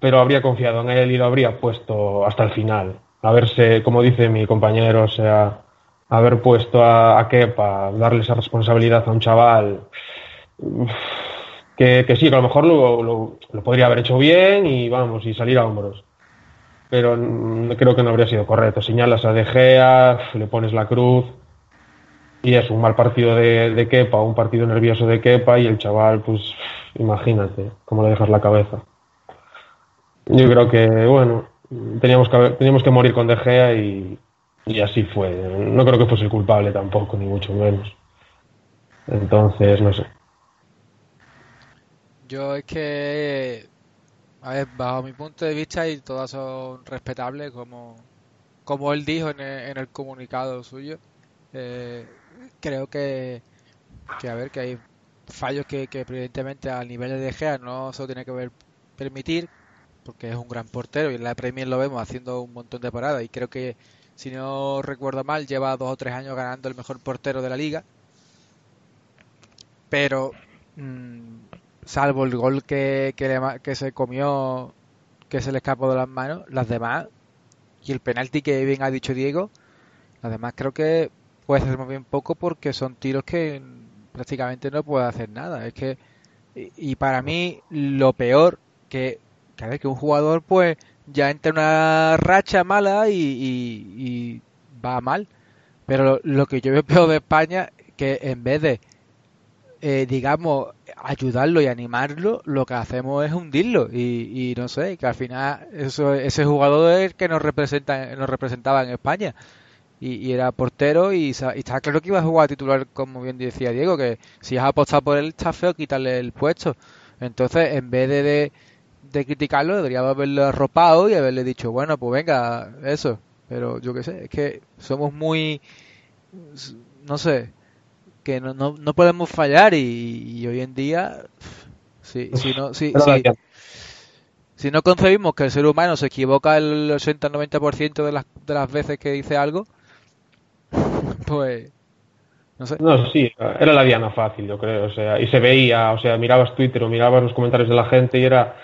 pero habría confiado en él y lo habría puesto hasta el final. A verse, como dice mi compañero, o sea, haber puesto a, a Kepa, darle esa responsabilidad a un chaval que, sí, que a lo mejor lo, lo, lo, podría haber hecho bien y vamos, y salir a hombros. Pero creo que no habría sido correcto. Señalas a De Gea, le pones la cruz y es un mal partido de, de Kepa, un partido nervioso de Kepa y el chaval, pues imagínate cómo le dejas la cabeza. Yo creo que, bueno, teníamos que, teníamos que morir con De Gea y, y así fue. No creo que fuese el culpable tampoco, ni mucho menos. Entonces, no sé. Yo es que, a ver, bajo mi punto de vista, y todas son respetables, como, como él dijo en el, en el comunicado suyo, eh, creo que, que, a ver, que hay fallos que, evidentemente al nivel de Gea no se lo tiene que ver, permitir, porque es un gran portero y en la Premier lo vemos haciendo un montón de paradas. Y creo que si no recuerdo mal lleva dos o tres años ganando el mejor portero de la liga. Pero mmm, salvo el gol que, que, le, que, se comió que se le escapó de las manos las demás y el penalti que bien ha dicho Diego las demás creo que puede hacer muy bien poco porque son tiros que prácticamente no puede hacer nada. Es que y para mí lo peor que ver, que un jugador pues ya entra en una racha mala y, va mal. Pero lo, que yo veo de España, que en vez de, eh, digamos, ayudarlo y animarlo, lo que hacemos es hundirlo. Y, no sé, que al final eso, ese jugador es el que nos, representa, nos representaba en España. Y, era portero y, y estaba claro que iba a jugar a titular, como bien decía Diego, que si has apostado por él está feo quitarle el puesto. Entonces, en vez de de criticarlo, debería haberlo arropado y haberle dicho, bueno, pues venga, eso. Pero yo qué sé, es que somos muy, no sé, que no, no, no podemos fallar y, y, hoy en día, si, si no, si, si, si, no concebimos que el ser humano se equivoca el 80-90% de las, de las veces que dice algo, pues... No, sé. no, sí, era la diana fácil, yo creo, o sea, y se veía, o sea, mirabas Twitter o mirabas los comentarios de la gente y era,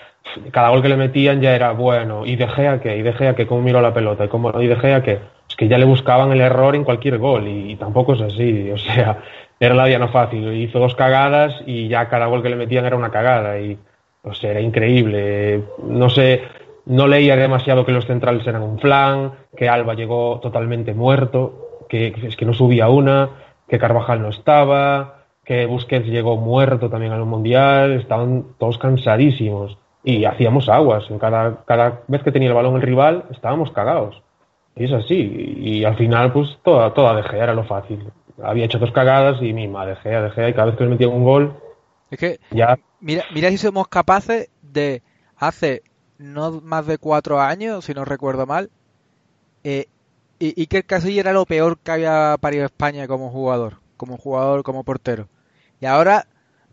cada gol que le metían ya era bueno. ¿Y De Gea qué? ¿Y De Gea qué? ¿Cómo miró la pelota? ¿Y, cómo, y De Gea qué? Es que ya le buscaban el error en cualquier gol y, y tampoco es así. O sea, era la diana fácil. Hizo dos cagadas y ya cada gol que le metían era una cagada. Y, o sea, era increíble. No sé, no leía demasiado que los centrales eran un flan, que Alba llegó totalmente muerto, que es que no subía una, que Carvajal no estaba, que Busquets llegó muerto también al Mundial. Estaban todos cansadísimos y hacíamos aguas. Cada, cada vez que tenía el balón el rival estábamos cagados. Y es así. Y, al final, pues toda, toda De Gea era lo fácil. Había hecho dos cagadas y mima, De Gea, De Gea, y cada vez que le metía un gol. Es que, ya... mira, mira si somos capaces de, hace no más de cuatro años, si no recuerdo mal, eh, y, y que el Casilla era lo peor que había parido España como jugador, como jugador, como portero. Y ahora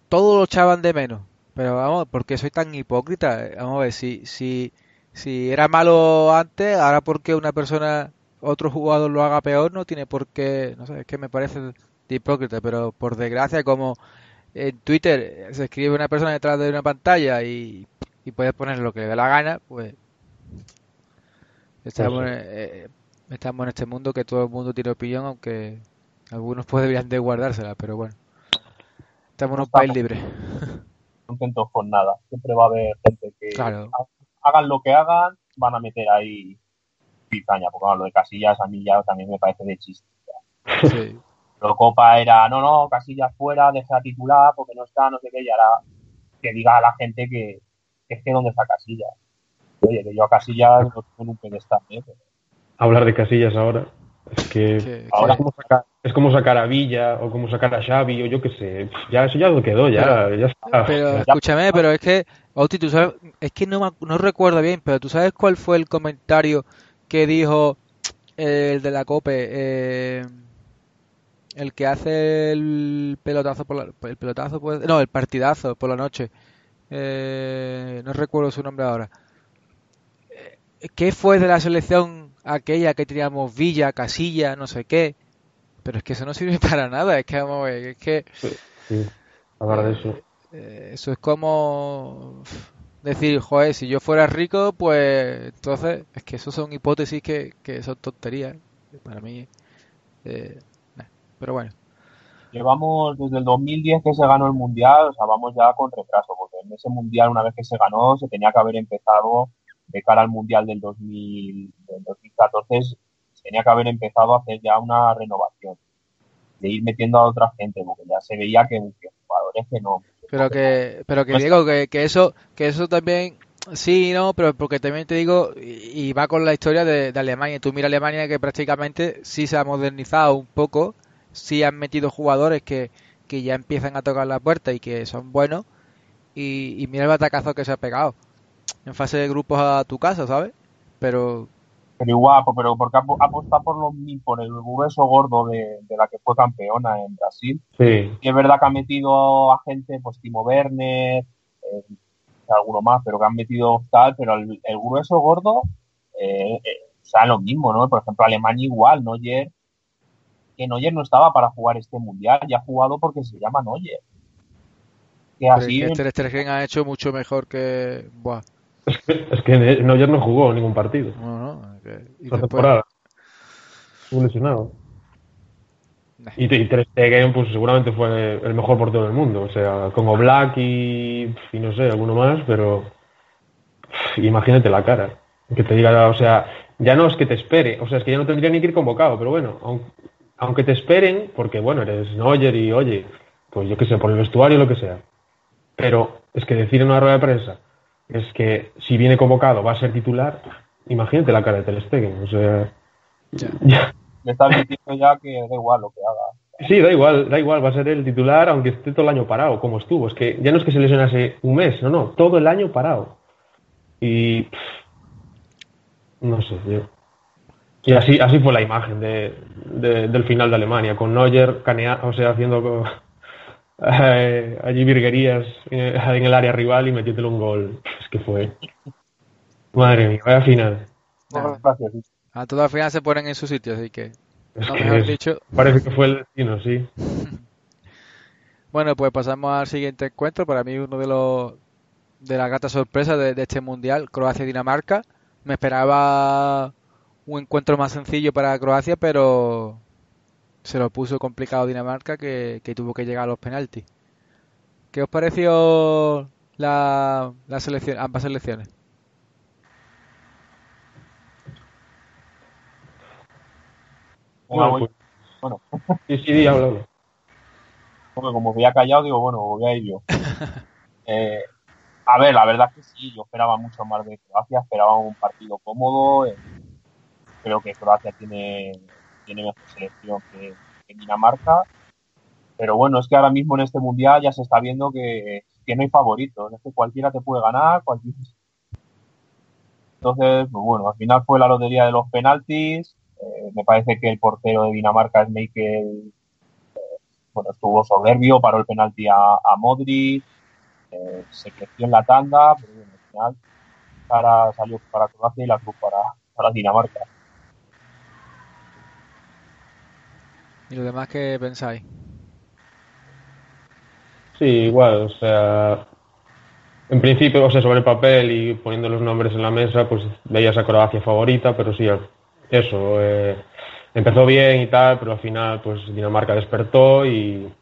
todos lo echaban de menos. Pero vamos, ¿por qué soy tan hipócrita? Vamos a ver, si, si, si era malo antes, ahora porque una persona, otro jugador lo haga peor, no tiene por qué, no sé, es que me parece hipócrita, pero por desgracia, como en Twitter se escribe una persona detrás de una pantalla y, y puedes poner lo que le dé la gana, pues estamos, pues sí. eh, estamos en este mundo que todo el mundo tiene opinión, aunque algunos pues deberían de guardársela, pero bueno, estamos en un país libre. contentos con nada. Siempre va a haber gente que claro. hagan lo que hagan, van a meter ahí pizaña, porque bueno, lo de Casillas a mí ya también me parece de chiste. Sí. Lo Copa era, no, no, Casillas fuera, deja titular porque no está, no sé qué, y ahora que diga a la gente que, que es que dónde está Casillas. Oye, que yo a Casillas no tengo en un pedestal, ¿eh? Hablar de Casillas ahora. Es que ¿Qué, ahora qué? como sacar, es como sacar a Villa o como sacar a Xavi o yo qué sé. Ya eso ya lo quedó, ya, pero, ya está. Pero ya. escúchame, pero es que, Oti, tú sabes, es que no, no recuerdo bien, pero tú sabes cuál fue el comentario que dijo el de la COPE, eh, el que hace el pelotazo por la, el pelotazo no el partidazo por la noche eh, no recuerdo su nombre ahora eh, ¿qué fue de la selección aquella que teníamos Villa Casilla no sé qué pero es que eso no sirve para nada es que vamos a ver es que sí, sí. de eso eh, eso es como decir joder si yo fuera rico pues entonces es que eso son hipótesis que, que son tonterías para mí eh, pero bueno. Llevamos desde el 2010 que se ganó el Mundial, o sea, vamos ya con retraso, porque en ese Mundial, una vez que se ganó, se tenía que haber empezado de cara al Mundial del, 2000, del 2014, se tenía que haber empezado a hacer ya una renovación, de ir metiendo a otra gente, porque ya se veía que, jugadores que no. Pero que, pero que digo que, que eso, que eso también Sí, no, pero porque también te digo, y, va con la historia de, de, Alemania. Tú mira Alemania que prácticamente sí se ha modernizado un poco sí han metido jugadores que, que ya empiezan a tocar la puerta y que son buenos. Y, mira el batacazo que se ha pegado en fase de grupos a tu casa, ¿sabes? Pero. Pero igual, pero porque apuesta por los por el grueso gordo de, la que fue campeona en Brasil. Sí. Y es verdad que ha metido a gente, pues Timo Werner, eh, alguno más, pero que han metido tal, pero el, grueso gordo, eh, eh, o sea, lo mismo, ¿no? Por ejemplo, Alemania igual, ¿no? Ayer que Neuer no estaba para jugar este mundial, ya ha jugado porque se llama Neuer. Que así... Es que Ter ha hecho mucho mejor que. Buah. Es que, es que Neuer no jugó ningún partido. No, no. ¿Y temporada. Estuvo lesionado. Y, y Ter Stegen, pues seguramente fue el mejor portero del mundo. O sea, con Oblak y, y no sé, alguno más, pero imagínate la cara. Que te diga, o sea, ya no es que te espere, o sea, es que ya no tendría ni que ir convocado, pero bueno, aunque te esperen, porque bueno, eres Neuer y oye, pues yo qué sé, por el vestuario, lo que sea. Pero es que decir en una rueda de prensa es que si viene convocado va a ser titular, imagínate la cara de Ter Stegen, o sea... Ya. Me está diciendo ya que da igual lo que haga. Sí, da igual, da igual, va a ser el titular aunque esté todo el año parado, como estuvo. Es que ya no es que se lesionase un mes, no, no, todo el año parado. Y... no sé, yo... Y así, así fue la imagen de, del final de Alemania, con Neuer canea, o sea, haciendo eh, allí virguerías en el área rival y metiéndole un gol. Es que fue. Madre mía, vaya final. A todas final se ponen en su sitio, así que. dicho. Parece que fue el destino, sí. bueno, pues pasamos al siguiente encuentro. Para mí, uno de los de las gatas sorpresas de, de este mundial, Croacia-Dinamarca. Me esperaba un encuentro más sencillo para Croacia, pero se lo puso complicado Dinamarca que, tuvo que llegar a los penaltis. ¿Qué os pareció la, la selección, ambas selecciones? Bueno, bueno. Sí, sí, como había callado, digo, bueno, voy a ir yo. Eh, a ver, la verdad que sí, yo esperaba mucho más de Croacia, esperaba un partido cómodo, eh, creo que Croacia tiene, tiene mejor selección que, Dinamarca. Pero bueno, es que ahora mismo en este mundial ya se está viendo que, no hay favoritos. Es que cualquiera te puede ganar, cualquiera. Entonces, pues bueno, al final fue la lotería de los penaltis. Eh, me parece que el portero de Dinamarca es. Eh, bueno, estuvo soberbio, paró el penalti a, a Modric. Eh, se creció en la tanda, pero bueno, al final para, salió para Croacia y la cruz para, para Dinamarca. ¿Y lo demás qué pensáis? Sí, igual, o sea, en principio, o sea, sobre el papel y poniendo los nombres en la mesa, pues veías a Croacia favorita, pero sí, eso, eh, empezó bien y tal, pero al final, pues Dinamarca despertó y,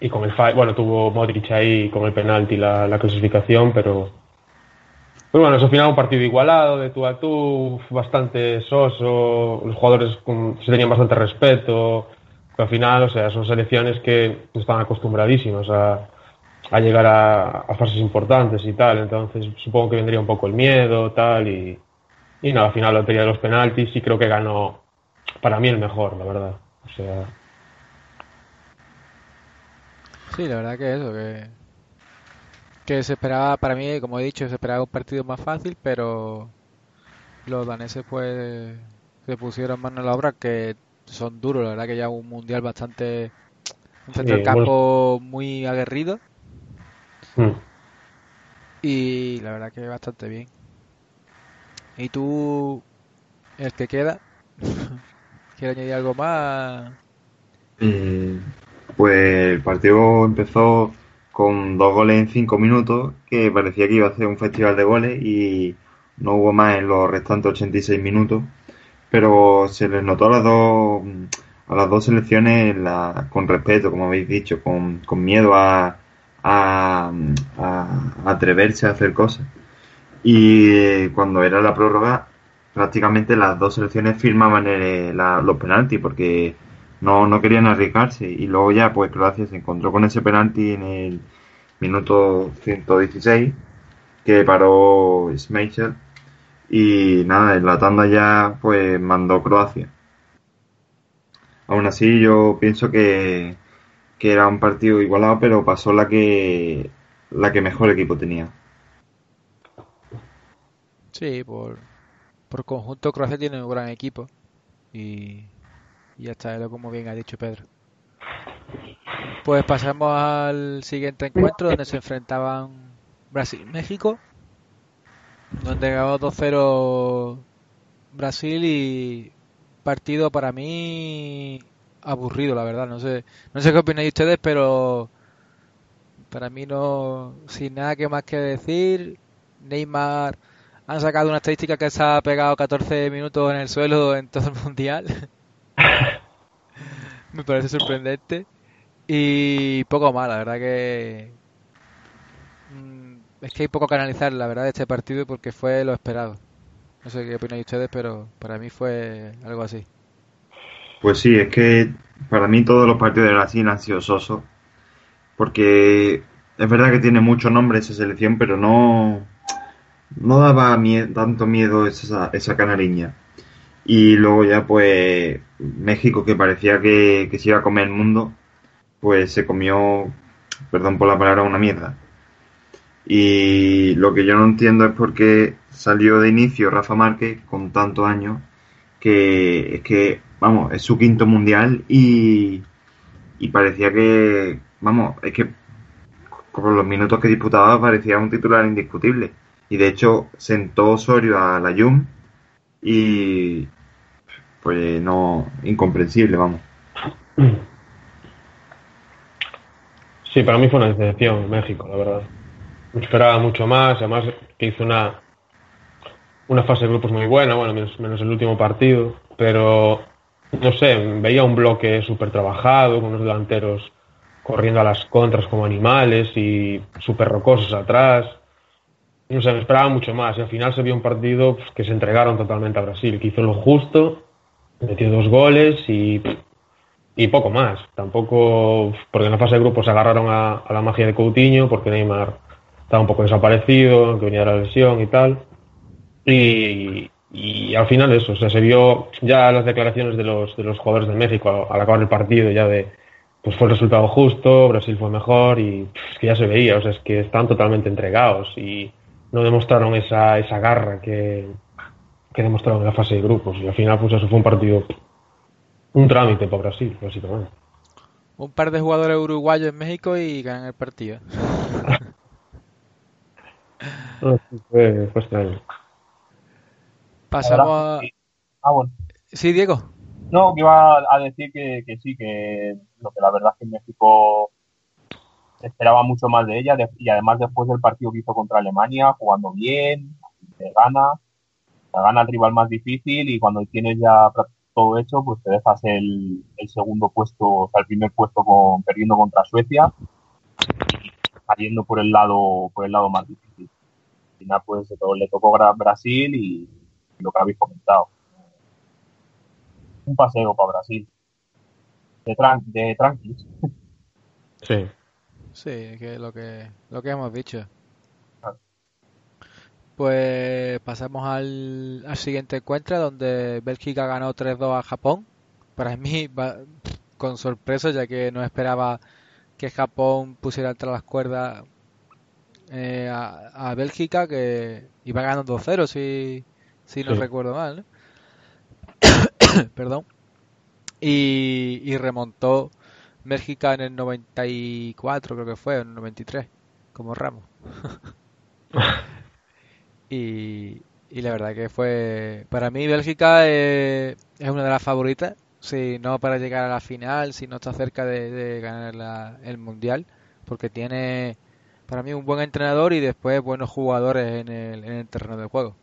y con el bueno, tuvo Modric ahí con el penalti la, la clasificación, pero pues bueno, es al final un partido igualado, de tú a tú, bastante soso, los jugadores se tenían bastante respeto, al final, o sea, son selecciones que están acostumbradísimas a, llegar a, fases importantes y tal, entonces supongo que vendría un poco el miedo, tal, y, y nada, al final la lotería de los penaltis y creo que ganó para mí el mejor, la verdad, o sea... Sí, la verdad que eso, que que se esperaba, para mí, como he dicho, se esperaba un partido más fácil, pero los daneses pues se pusieron mano a la obra que son duros, la verdad que ya un mundial bastante... Un centro del campo muy aguerrido. Mm. Y la verdad que bastante bien. ¿Y tú, el que queda? ¿Quieres añadir algo más? Eh, pues el partido empezó con dos goles en cinco minutos, que parecía que iba a ser un festival de goles y no hubo más en los restantes 86 minutos, pero se les notó a las dos, a las dos selecciones la, con respeto, como habéis dicho, con, con miedo a, a, atreverse a hacer cosas. Y cuando era la prórroga, prácticamente las dos selecciones firmaban los penaltis porque no, no querían arriesgarse. Y luego ya, pues Croacia se encontró con ese penalti en el minuto 116 que paró Schmeichel y nada, en la tanda ya pues mandó Croacia. Aún así yo pienso que, que era un partido igualado, pero pasó la que la que mejor equipo tenía. Sí, por, por conjunto Croacia tiene un gran equipo y, y ya está, como bien ha dicho Pedro. Pues pasamos al siguiente encuentro donde se enfrentaban Brasil y México donde ganó 2-0 Brasil y partido para mí aburrido, la verdad. No sé, no sé qué opináis ustedes, pero para mí no, sin nada que más que decir. Neymar han sacado una estadística que se ha pegado 14 minutos en el suelo en todo el mundial. Me parece sorprendente. Y poco más, la verdad que es que hay poco que analizar, la verdad, de este partido porque fue lo esperado. No sé qué opinan ustedes, pero para mí fue algo así. Pues sí, es que para mí todos los partidos de Brasil han sido sosos. Porque es verdad que tiene mucho nombre esa selección, pero no, no daba tanto miedo esa, esa canariña. Y luego ya pues México, que parecía que, que se iba a comer el mundo, pues se comió, perdón por la palabra, una mierda. Y lo que yo no entiendo es por qué salió de inicio Rafa Márquez con tantos años, que es que, vamos, es su quinto mundial y, y parecía que, vamos, es que con los minutos que disputaba parecía un titular indiscutible. Y de hecho sentó Osorio a la Jum y pues no, incomprensible, vamos. Sí, para mí fue una decepción México, la verdad esperaba mucho más, además que hizo una, una fase de grupos muy buena, bueno, menos, el último partido, pero no sé, veía un bloque súper trabajado, con unos delanteros corriendo a las contras como animales y súper rocosos atrás. No sé, me esperaba mucho más y al final se vio un partido pues, que se entregaron totalmente a Brasil, que hizo lo justo, metió dos goles y, y poco más. Tampoco, porque en la fase de grupos se agarraron a, la magia de Coutinho, porque Neymar estaba un poco desaparecido, que venía la lesión y tal. Y, al final eso, o sea, se vio ya las declaraciones de los, de los jugadores de México al, acabar el partido, ya de, pues fue el resultado justo, Brasil fue mejor y que ya se veía, o sea, es que están totalmente entregados y no demostraron esa, esa garra que, que demostraron en la fase de grupos. Y al final, pues eso fue un partido, un trámite para Brasil, básicamente. Un par de jugadores uruguayos en México y ganan el partido. fue, extraño. Pasamos a... Ah, bueno. Sí, Diego. No, que iba a decir que, sí, que lo que la verdad es que México esperaba mucho más de ella y además después del partido que hizo contra Alemania, jugando bien, te gana, te gana el rival más difícil y cuando tienes ya todo hecho, pues te dejas el, segundo puesto, o sea, el primer puesto con, perdiendo contra Suecia, cayendo por el lado, por el lado más difícil final pues le tocó Brasil y, lo que habéis comentado. Un paseo para Brasil. De, tran de tranquilos. Sí. Sí, que lo que lo que hemos dicho. Pues pasamos al, al, siguiente encuentro donde Bélgica ganó 3-2 a Japón. Para mí, con sorpresa, ya que no esperaba que Japón pusiera entre las cuerdas eh, a, Bélgica que iba ganando 2-0 si, si no recuerdo mal. Perdón. y, y remontó Bélgica en el 94, creo que fue, en el 93, como Ramos. y, y la verdad que fue, para mí Bélgica eh, es una de las favoritas, si no para llegar a la final, si no está cerca de, de ganar la- el Mundial, porque tiene para mí un buen entrenador y después buenos jugadores en el, en el terreno de juego.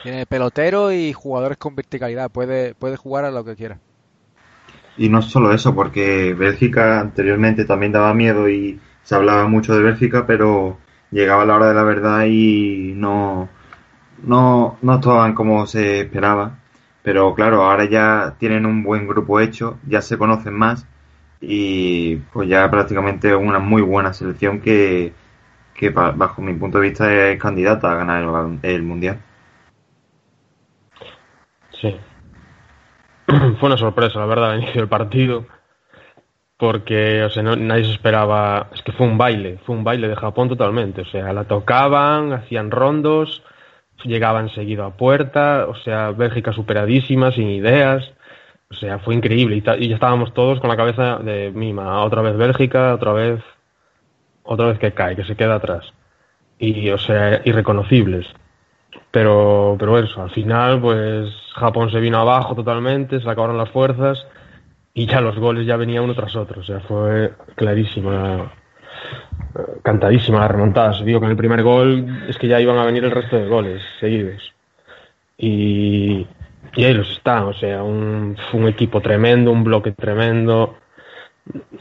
Tiene pelotero y jugadores con verticalidad, puede, puede jugar a lo que quiera. Y no solo eso, porque Bélgica anteriormente también daba miedo y se hablaba mucho de Bélgica, pero llegaba la hora de la verdad y no, no, no estaban como se esperaba. Pero claro, ahora ya tienen un buen grupo hecho, ya se conocen más y pues ya prácticamente una muy buena selección que, que bajo mi punto de vista es candidata a ganar el, el Mundial. Sí. Fue una sorpresa, la verdad, al inicio del partido. Porque, o sea, no- nadie se esperaba. Es que fue un baile, fue un baile de Japón totalmente. O sea, la tocaban, hacían rondos, llegaban seguido a puerta. O sea, Bélgica superadísima, sin ideas. O sea, fue increíble. Y, y ya estábamos todos con la cabeza de mima. Otra vez Bélgica, otra vez. Otra vez que cae, que se queda atrás. Y, o sea, irreconocibles. Pero, pero eso, al final, pues Japón se vino abajo totalmente, se acabaron las fuerzas y ya los goles ya venían uno tras otro. O sea, fue clarísima, eh, cantadísima la remontada. Vio que en el primer gol es que ya iban a venir el resto de goles seguidos. Y, y ahí los están, o sea, un, un equipo tremendo, un bloque tremendo.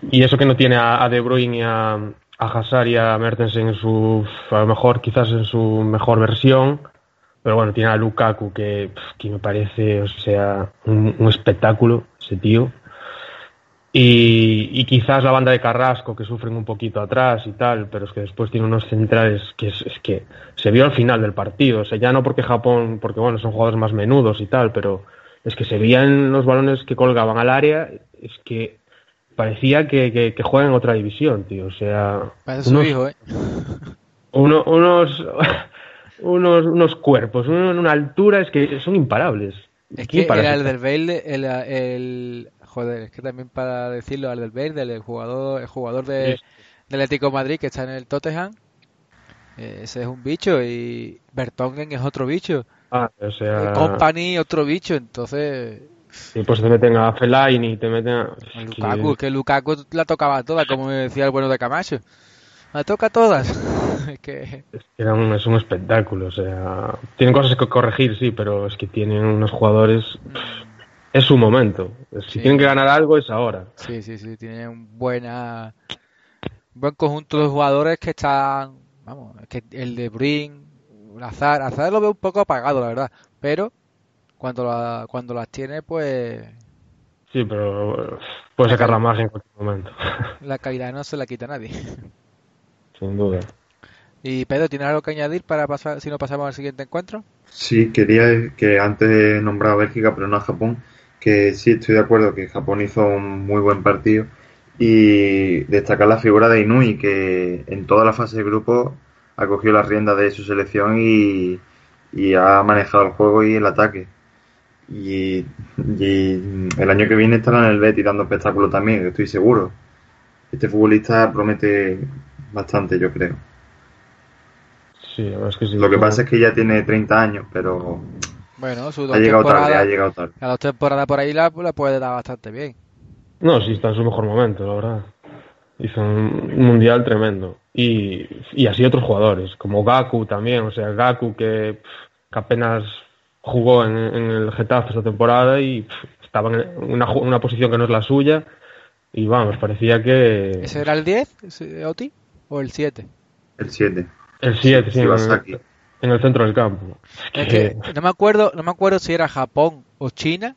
Y eso que no tiene a, a De Bruyne y a, a Hazard y a Mertens en su, a lo mejor quizás en su mejor versión, pero bueno, tiene a Lukaku que, que me parece, o sea, un, un espectáculo ese tío. Y, y quizás la banda de Carrasco que sufren un poquito atrás y tal, pero es que después tiene unos centrales que es, es que se vio al final del partido, o sea, ya no porque Japón, porque bueno, son jugadores más menudos y tal, pero es que se veían los balones que colgaban al área, es que parecía que, que, que juegan en otra división, tío, o sea, Parece su unos- hijo, ¿eh? uno- unos, unos, unos cuerpos, en una altura, es que son imparables. Es ¿Quién que era el del Bale, el, el- joder, es que también para decirlo, al del Bale, el jugador, el jugador de, Sí. del Atlético de Madrid que está en el Tottenham, eh, ese es un bicho y Bertongen es otro bicho, Ah, o sea, Company otro bicho, entonces y pues te meten a Fellaini te meten a... que- Lukaku, es que Lukaku la tocaba toda, como me decía el bueno de Camacho, la toca todas, es que es que era un, es un espectáculo, o sea, tienen cosas que corregir, sí, pero es que tienen unos jugadores... Es su momento. Si Sí. tienen que ganar algo es ahora. Sí, sí, sí, tiene un buena, buen conjunto de jugadores que están, vamos, es que el de Brin, Azar, Azar lo veo un poco apagado, la verdad, pero cuando la, cuando las tiene, pues Sí, pero puede sacar la magia en cualquier momento. la calidad no se la quita a nadie. Sin duda. Y Pedro, ¿tienes algo que añadir para pasar, si no pasamos al siguiente encuentro? Sí, quería que antes he nombrado a Bélgica, pero no a Japón, que sí estoy de acuerdo que Japón hizo un muy buen partido y destacar la figura de Inui, que en toda la fase de grupo ha cogido las riendas de su selección y, y ha manejado el juego y el ataque. Y, y el año que viene estará en el Betis dando espectáculo también, estoy seguro. Este futbolista promete bastante, yo creo. Sí, la verdad es que sí. Lo que pasa es que ya tiene 30 años, pero Bueno, ha llegado tarde, ha llegado tarde. a dos temporadas por ahí la, la puede dar bastante bien. No, sí, está en su mejor momento, la verdad. Hizo un mundial tremendo. Y, y así otros jugadores, como Gaku también. O sea, Gaku que, que apenas jugó en, en el Getafe esta temporada y pff, estaba en una, una posición que no es la suya. Y vamos, parecía que. ¿Ese era el 10, ese Oti? ¿O el 7? El 7. El 7, sí, en, en el centro del campo. Es que no me acuerdo, no me acuerdo si era Japón o China.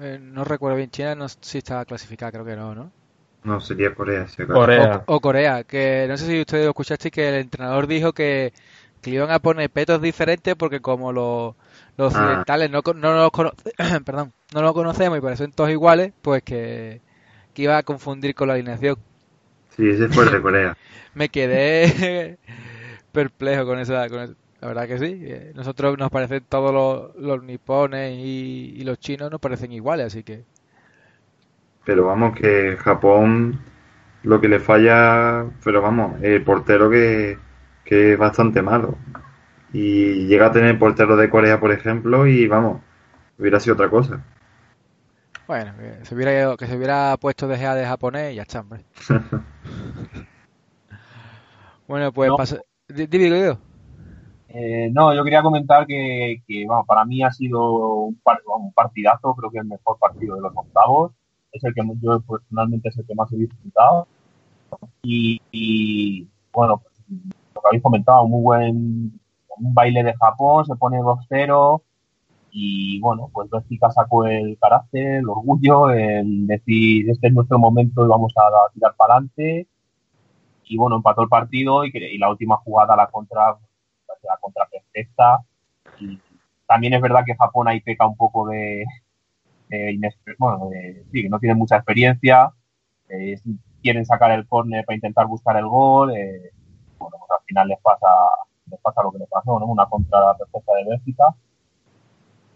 Eh, no recuerdo bien, China no sé si estaba clasificada, creo que no, ¿no? No, sería Corea. Corea. O, o Corea, que no sé si ustedes lo escuchaste que el entrenador dijo que, que le iban a poner petos diferentes porque como los, los Ah. occidentales no, con- no, los cono- perdón, no los conocemos y parecen todos iguales, pues que, que iba a confundir con la alineación. Sí, ese fue el de Corea. Me quedé perplejo con esa, con La verdad que sí. eh, Nosotros nos parecen todos los, los nipones y, y los chinos nos parecen iguales, así que pero vamos, que Japón lo que le falla, pero vamos, el portero que, que es bastante malo. Y llega a tener portero de Corea, por ejemplo, y vamos, hubiera sido otra cosa. Bueno, que se hubiera, que se hubiera puesto de GA de japonés y ya está, hombre. bueno, pues No. pasa... Eh, no, yo quería comentar que, que, vamos, para mí ha sido un, par- un partidazo, creo que el mejor partido de los octavos. Es el que yo personalmente es el que más he disfrutado. Y, y, bueno, pues, lo que habéis comentado, muy buen un baile de Japón, se pone 2-0 y bueno, pues Bélgica sacó el carácter, el orgullo, el decir este es nuestro momento y vamos a tirar para adelante. Y bueno, empató el partido y, y la última jugada la contra la contra perfecta. Y también es verdad que Japón ahí peca un poco de, de bueno, de- sí, no tiene mucha experiencia. eh, quieren sacar el córner para intentar buscar el gol. eh, bueno, pues al final les pasa, les pasa lo que les pasó, ¿no? Una contra perfecta de Bélgica.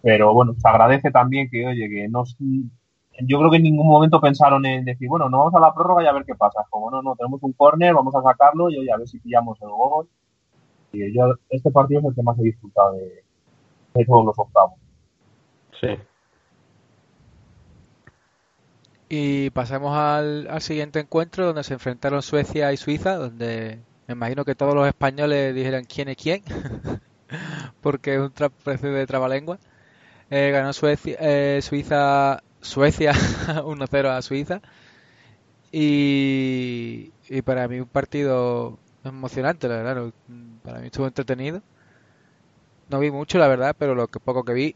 Pero bueno, se agradece también que, oye, que no yo creo que en ningún momento pensaron en decir, bueno, no vamos a la prórroga y a ver qué pasa. Como no, no, tenemos un córner, vamos a sacarlo y oye, a ver si pillamos el gol. Y yo, este partido es el que más he disfrutado de, de todos los octavos. Sí. Y pasamos al, al siguiente encuentro donde se enfrentaron Suecia y Suiza, donde me imagino que todos los españoles dijeran quién es quién, porque es un tra- precio de trabalengua. Eh, ganó Suecia, eh, Suiza, Suecia 1-0 a Suiza. Y, para mí un partido emocionante, la verdad. Para mí estuvo entretenido. No vi mucho, la verdad, pero lo que poco que vi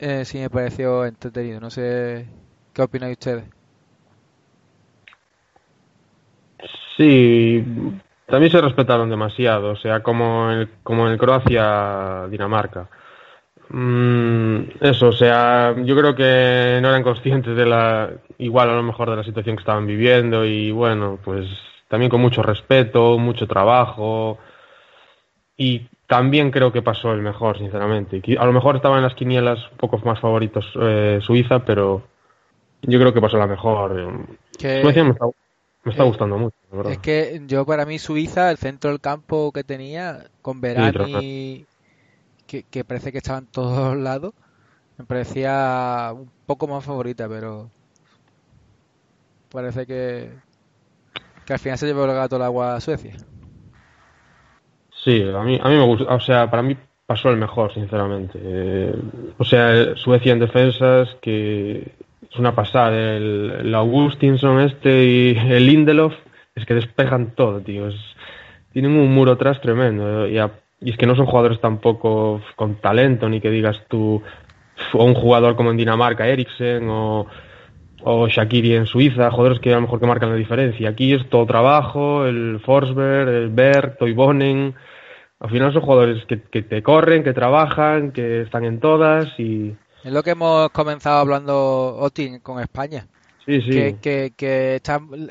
eh, sí me pareció entretenido. No sé qué opináis ustedes. Sí, también se respetaron demasiado, o sea, como en, como en Croacia-Dinamarca. Mm, eso, o sea, yo creo que no eran conscientes de la, igual a lo mejor de la situación que estaban viviendo y bueno, pues también con mucho respeto, mucho trabajo y también creo que pasó el mejor, sinceramente. A lo mejor estaba en las quinielas un poco más favoritos eh, Suiza, pero yo creo que pasó la mejor. Que- Suecia me está, me está eh, gustando mucho, la verdad. Es que yo para mí Suiza, el centro del campo que tenía, con Verani, que, parece que estaba en todos lados, me parecía un poco más favorita, pero parece que, que al final se llevó el gato al agua a Suecia. Sí, a mí, a mí me gusta, o sea, para mí pasó el mejor, sinceramente. Eh, o sea, Suecia en defensas, que es una pasada. El, el Augustinson este y el Lindelof, es que despejan todo, tío. Es- tienen un muro atrás tremendo. Y, a- y es que no son jugadores tampoco con talento, ni que digas tú, o un jugador como en Dinamarca, Eriksen, o, o Shakiri en Suiza, jugadores que a lo mejor que marcan la diferencia. Aquí es todo trabajo, el Forsberg, el Berg, Toivonen. Al final son jugadores que, que te corren, que trabajan, que están en todas y... Es lo que hemos comenzado hablando, Oti, con España. Sí, sí. Que, que,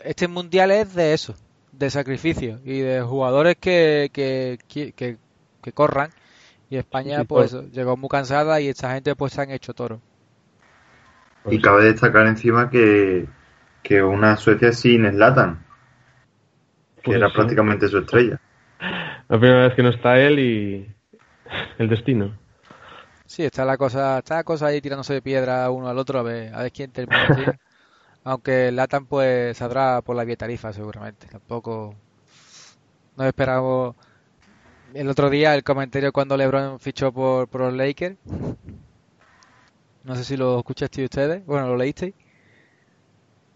este mundial es de eso, de sacrificio y de jugadores que, que, que, que- corran. Y España, pues, llegó muy cansada y esta gente, pues, se han hecho toro. Y cabe destacar encima que, que una Suecia sin Zlatan, que Pues era sí. prácticamente su estrella. La primera vez que no está él y el destino. Sí, está la cosa, está la cosa ahí tirándose de piedra uno al otro a ver, a ver quién termina así. Aunque Latan pues saldrá por la vía tarifa seguramente. Tampoco nos esperamos el otro día el comentario cuando LeBron fichó por, por los Lakers. No sé si lo escuchasteis ustedes. Bueno, lo leísteis.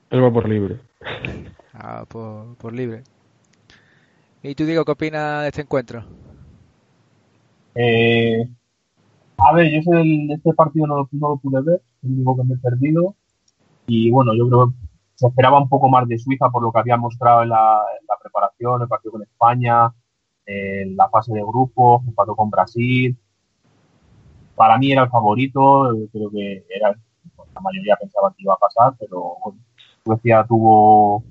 Él va por libre. Ah, por, por libre. ¿Y tú, Diego, qué opinas de este encuentro? Eh, a ver, yo el- este partido no, lo- no lo pude ver, es el único que me he perdido. Y bueno, yo creo que se esperaba un poco más de Suiza por lo que había mostrado en la, en la preparación, el partido con España, en la fase de grupo, empató con Brasil. Para mí era el favorito, eh, creo que era, la mayoría pensaba que iba a pasar, pero bueno, Suecia tuvo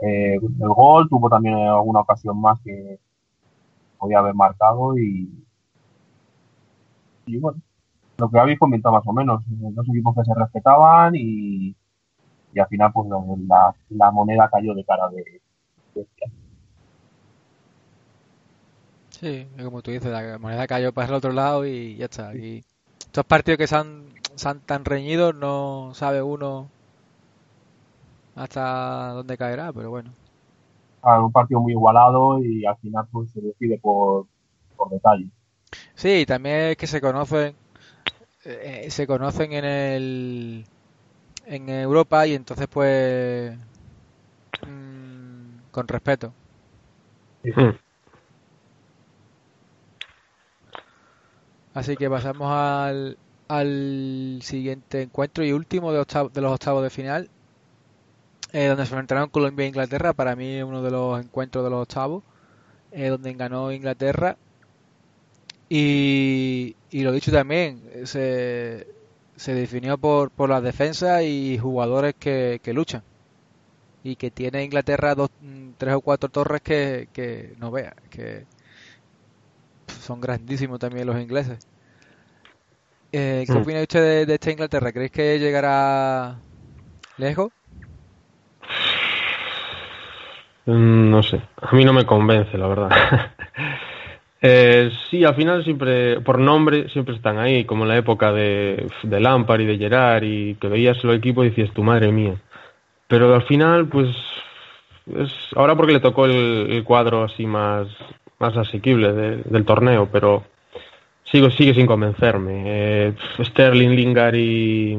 eh, el gol, tuvo también alguna ocasión más que podía haber marcado y, y bueno, lo que habéis comentado más o menos, eh, dos equipos que se respetaban y, y al final pues la, la moneda cayó de cara de, Sí, como tú dices, la moneda cayó para el otro lado y ya está. Y estos partidos que se han, tan reñidos no sabe uno hasta dónde caerá, pero bueno. un partido muy igualado y al final pues se decide por, por detalle. Sí, también es que se conocen eh, se conocen en el en Europa y entonces pues mm, con respeto. Hmm. Así que pasamos al, al siguiente encuentro y último de, de los octavos de final, eh, donde se enfrentaron Colombia e Inglaterra. Para mí uno de los encuentros de los octavos, eh, donde ganó Inglaterra. Y, y lo dicho también, se, se definió por, por las defensas y jugadores que, luchan. Y que tiene Inglaterra dos, tres o cuatro torres que, que no vea, que son grandísimos también los ingleses. Eh, ¿Qué mm. opina usted de, esta Inglaterra? ¿Crees que llegará lejos? Mm, no sé, a mí no me convence, la verdad. eh, sí, al final siempre, por nombre, siempre están ahí, como en la época de, de Lampard y de Gerard, y que veías el equipo y decías, tu madre mía. Pero al final, pues, es ahora porque le tocó el, cuadro así más, más asequible del torneo, pero sigo, sigue sin convencerme. Eh, Sterling, Lingard y,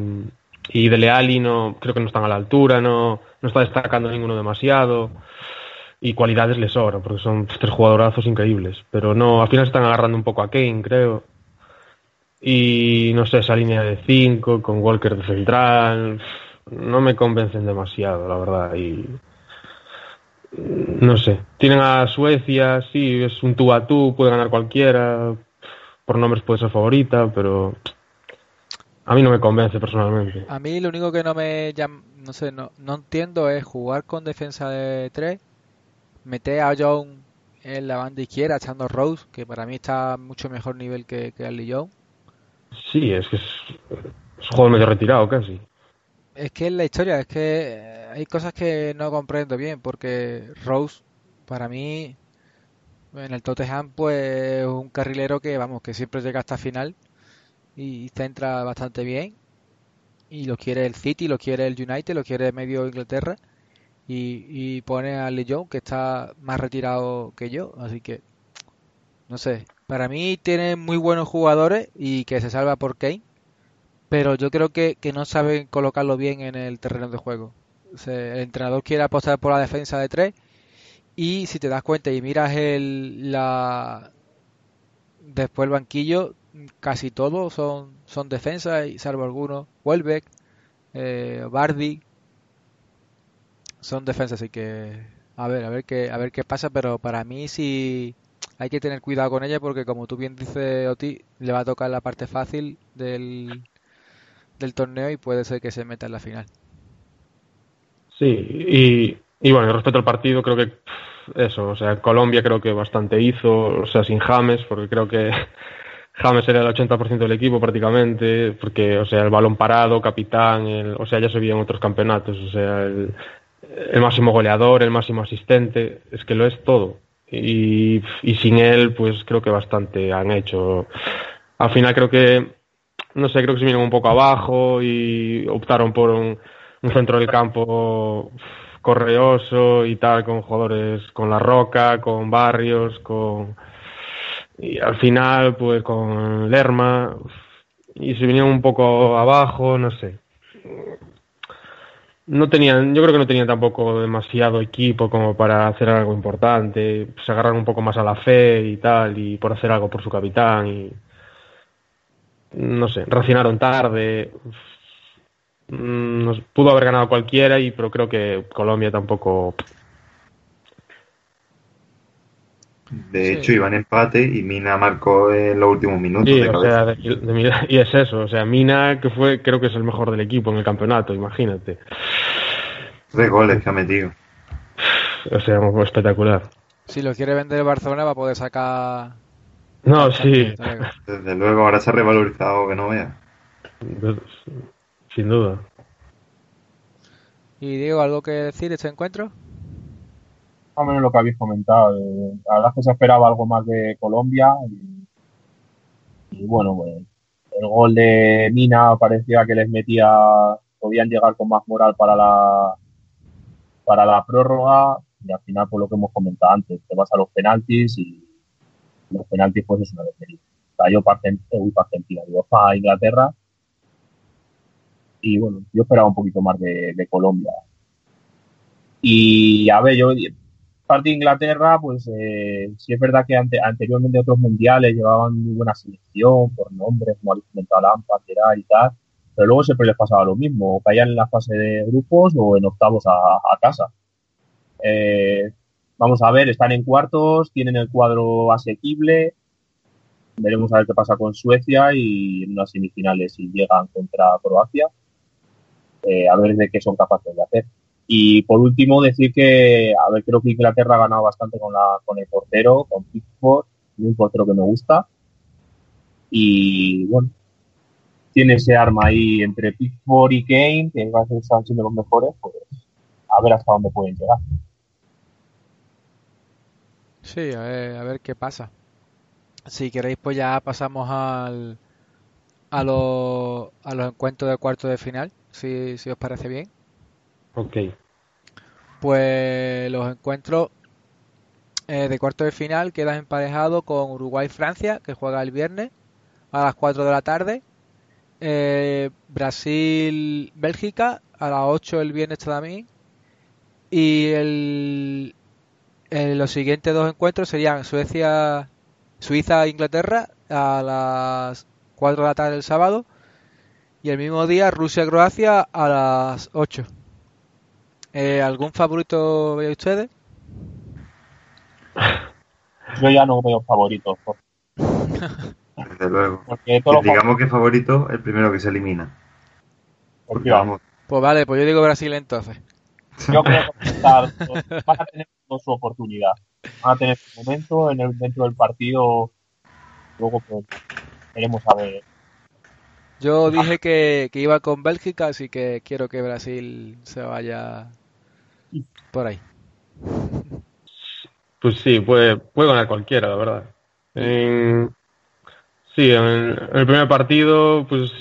y Dele Alli no, creo que no están a la altura, no, no está destacando ninguno demasiado. Y cualidades les sobran, porque son tres jugadorazos increíbles. Pero no, al final están agarrando un poco a Kane, creo. Y no sé, esa línea de cinco con Walker de central, no me convencen demasiado, la verdad. Y no sé, tienen a Suecia, sí, es un tú a tú, puede ganar cualquiera, por nombres puede ser favorita, pero a mí no me convence personalmente. A mí lo único que no me no sé, no, no entiendo es jugar con defensa de 3, meter a John en la banda izquierda echando Rose, que para mí está mucho mejor nivel que, que Ali Young. Sí, es que es, es un juego medio retirado casi. Es que es la historia, es que hay cosas que no comprendo bien, porque Rose, para mí, en el Tottenham pues un carrilero que vamos que siempre llega hasta final y centra bastante bien. Y lo quiere el City, lo quiere el United, lo quiere medio Inglaterra y, pone a Leon que está más retirado que yo, así que no sé, para mí tiene muy buenos jugadores y que se salva por Kane, pero yo creo que, que no saben colocarlo bien en el terreno de juego. el entrenador quiere apostar por la defensa de tres y si te das cuenta y miras el, la, después el banquillo, casi todos son, son defensas, y salvo algunos, Welbeck, eh, Bardi, son defensas, así que a ver, a ver qué, a ver qué pasa, pero para mí sí hay que tener cuidado con ella porque como tú bien dices, Oti, le va a tocar la parte fácil del, del torneo y puede ser que se meta en la final. Sí, y y bueno, respecto al partido, creo que eso, o sea, Colombia creo que bastante hizo, o sea, sin James, porque creo que James era el 80% del equipo prácticamente, porque, o sea, el balón parado, capitán, el, o sea, ya se vio en otros campeonatos, o sea, el, máximo goleador, el máximo asistente, es que lo es todo. Y, y sin él, pues creo que bastante han hecho. Al final creo que, no sé, creo que se vinieron un poco abajo y optaron por un, un centro del campo correoso y tal, con jugadores con La Roca, con Barrios, con... Y al final, pues con Lerma, y se vinieron un poco abajo, no sé. No tenían, yo creo que no tenían tampoco demasiado equipo como para hacer algo importante. Se agarraron un poco más a la fe y tal, y por hacer algo por su capitán, y no sé, reaccionaron tarde. Mm, nos pudo haber ganado cualquiera, y pero creo que Colombia tampoco. De hecho, iban empate y Mina marcó en los últimos minutos. y es eso, o sea, Mina, que fue, creo que es el mejor del equipo en el campeonato, imagínate. Tres goles que ha metido. O sea, espectacular. Si lo quiere vender Barcelona, va a poder sacar. No, sí. Desde luego, ahora se ha revalorizado que no vea. Sin duda. Y Diego, ¿algo que decir de este encuentro? Más o menos lo que habéis comentado. La verdad es que se esperaba algo más de Colombia. Y, y bueno, pues, el gol de Mina parecía que les metía, podían llegar con más moral para la para la prórroga y al final por lo que hemos comentado antes, te vas a los penaltis y los penaltis pues es una lotería. Cayó Argentina, para Inglaterra y bueno, yo esperaba un poquito más de, Colombia. Y a ver, yo parte de Inglaterra, pues eh, sí es verdad que ante- anteriormente otros mundiales llevaban muy buena selección por nombres, como habéis comentado, Lampard, y tal, pero luego siempre les pasaba lo mismo, o caían en la fase de grupos o en octavos a, a casa. Eh, vamos a ver, están en cuartos, tienen el cuadro asequible, veremos a ver qué pasa con Suecia y en unas semifinales si llegan contra Croacia, eh, a ver de qué son capaces de hacer. Y por último, decir que, a ver, creo que Inglaterra ha ganado bastante con, la, con el portero, con Pickford, un portero que me gusta. Y bueno, tiene ese arma ahí entre Pickford y Kane, que va a siendo los mejores, pues a ver hasta dónde pueden llegar. Sí, a ver, a ver qué pasa. Si queréis, pues ya pasamos al, a, los, a los encuentros de cuarto de final, si, si os parece bien. Ok. Pues los encuentros eh, de cuarto de final quedan emparejados con Uruguay-Francia, que juega el viernes a las 4 de la tarde. Eh, Brasil-Bélgica a las 8 el viernes también. Y el, eh, los siguientes dos encuentros serían Suecia, Suiza-Inglaterra a las 4 de la tarde el sábado. Y el mismo día Rusia-Croacia a las 8. Eh, ¿Algún favorito veis ustedes? Yo ya no veo favoritos, Desde luego. porque todos los Digamos que favorito el primero que se elimina. Porque vamos, Pues vale, pues yo digo Brasil entonces. Yo creo que a tener su oportunidad. Van a tener su momento en el, dentro del partido. Luego, pues, veremos a ver. Yo dije que, que iba con Bélgica, así que quiero que Brasil se vaya por ahí. Pues sí, puede, puede ganar cualquiera, la verdad. En- sí, en, en el primer partido, pues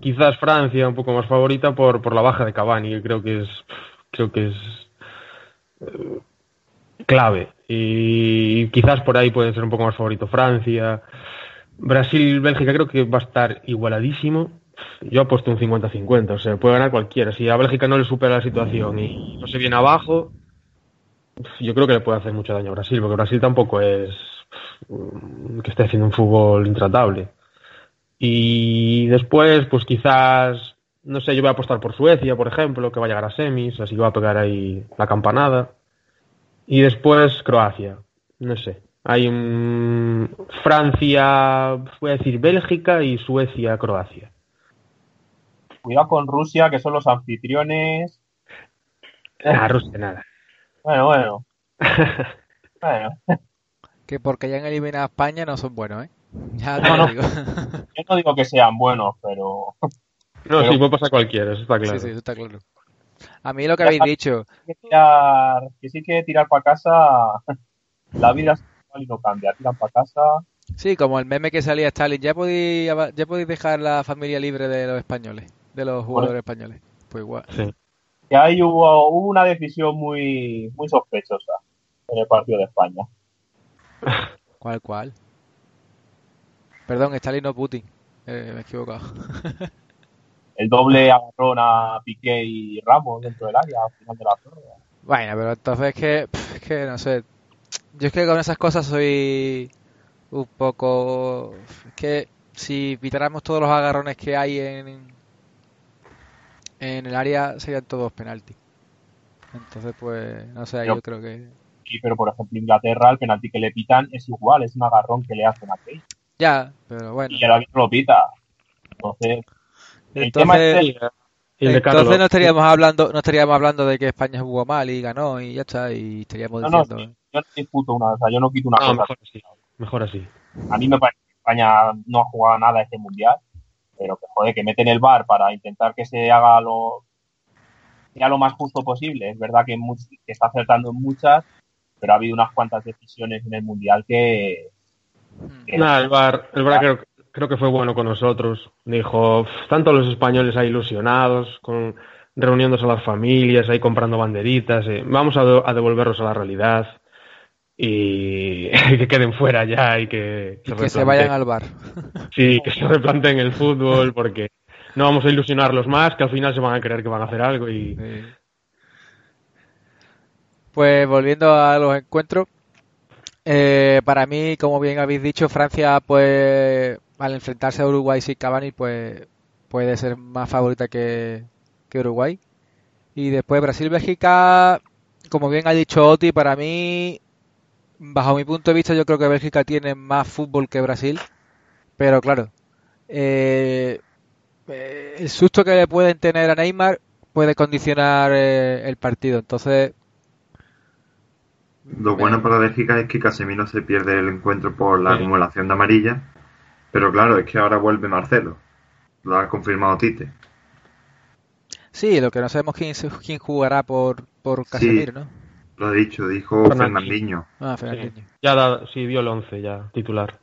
quizás Francia un poco más favorita por, por la baja de Cavani, que creo que es, creo que es eh, clave. Y quizás por ahí puede ser un poco más favorito Francia. Brasil-Bélgica creo que va a estar igualadísimo. Yo apuesto un 50-50, o sea, puede ganar cualquiera. Si a Bélgica no le supera la situación y no se viene abajo, yo creo que le puede hacer mucho daño a Brasil, porque Brasil tampoco es mm, que esté haciendo un fútbol intratable. Y después, pues quizás, no sé, yo voy a apostar por Suecia, por ejemplo, que va a llegar a semis, así que va a pegar ahí la campanada. Y después Croacia, no sé. Hay un Francia, voy a decir Bélgica y Suecia, Croacia. Cuidado con Rusia, que son los anfitriones. Ah, Rusia nada. Bueno, bueno. Bueno, Que porque ya han eliminado a España no son buenos, ¿eh? Ya te No, lo no. digo. yo no digo que sean buenos, pero No, Pero- sí, puede pasar cualquiera, eso está claro. Sí, sí, eso está claro. A mí lo que habéis dicho, hay que tirar, que sí que tirar para casa. La vida es igual y no cambia. Tiran para casa. sí, como el meme que salía Stalin, ya podéis, ya podéis dejar la familia libre de los españoles, de los jugadores españoles. Pues igual. Sí. Que ahí hubo, hubo una decisión muy, muy sospechosa en el partido de España. ¿Cuál, cuál? Perdón, Stalin no Putin. Eh, me he equivocado. El doble agarrón a Piqué y Ramos dentro del área al final de la prórroga. Bueno, pero entonces es que, es que no sé. Yo es que con esas cosas soy un poco. Es que si quitáramos todos los agarrones que hay en, en el área, serían todos penaltis. Entonces, pues, no sé, Yo- yo creo que. Sí, pero por ejemplo Inglaterra, el penalti que le pitan es igual, es un agarrón que le hacen a Kane. Ya, pero bueno. Y el árbitro lo pita. Entonces, Entonces, que- el de entonces no estaríamos hablando, no estaríamos hablando de que España jugó mal y ganó y ya está, y estaríamos No, no, diciendo. yo no disputo una, o sea, yo no quito una No, cosa. mejor así. Mejor así. A mí me parece que España no ha jugado nada este mundial, pero que joder, que meten el VAR para intentar que se haga lo sea lo más justo posible. Es verdad que, está acertando en muchas, pero ha habido unas cuantas decisiones en el Mundial que... Nada, el VAR, el VAR creo, que fue bueno con nosotros. Dijo, tanto los españoles ahí ilusionados, con, reuniéndose a las familias, ahí comprando banderitas, eh, vamos a, a devolverlos a la realidad y que queden fuera ya y que, se, vayan al bar. Sí, que se replanteen el fútbol porque no vamos a ilusionarlos más, que al final se van a creer que van a hacer algo y... Pues volviendo a los encuentros, eh, para mí, como bien habéis dicho, Francia, pues al enfrentarse a Uruguay sin Cavani, pues puede ser más favorita que, que Uruguay. Y después Brasil-Bélgica, como bien ha dicho Oti, para mí bajo mi punto de vista, yo creo que Bélgica tiene más fútbol que Brasil, pero claro, eh, eh, el susto que le pueden tener a Neymar puede condicionar eh, el partido. Entonces, lo bueno para Bélgica es que Casemiro se pierde el encuentro por la acumulación de amarilla, pero claro, es que ahora vuelve Marcelo, lo ha confirmado Tite. Sí, lo que no sabemos quién, quién jugará por, por Casemiro, ¿no? Lo ha dicho, dijo Fernandinho. Ah, Fernandinho. Sí, ya sí, dio el 11 ya, titular.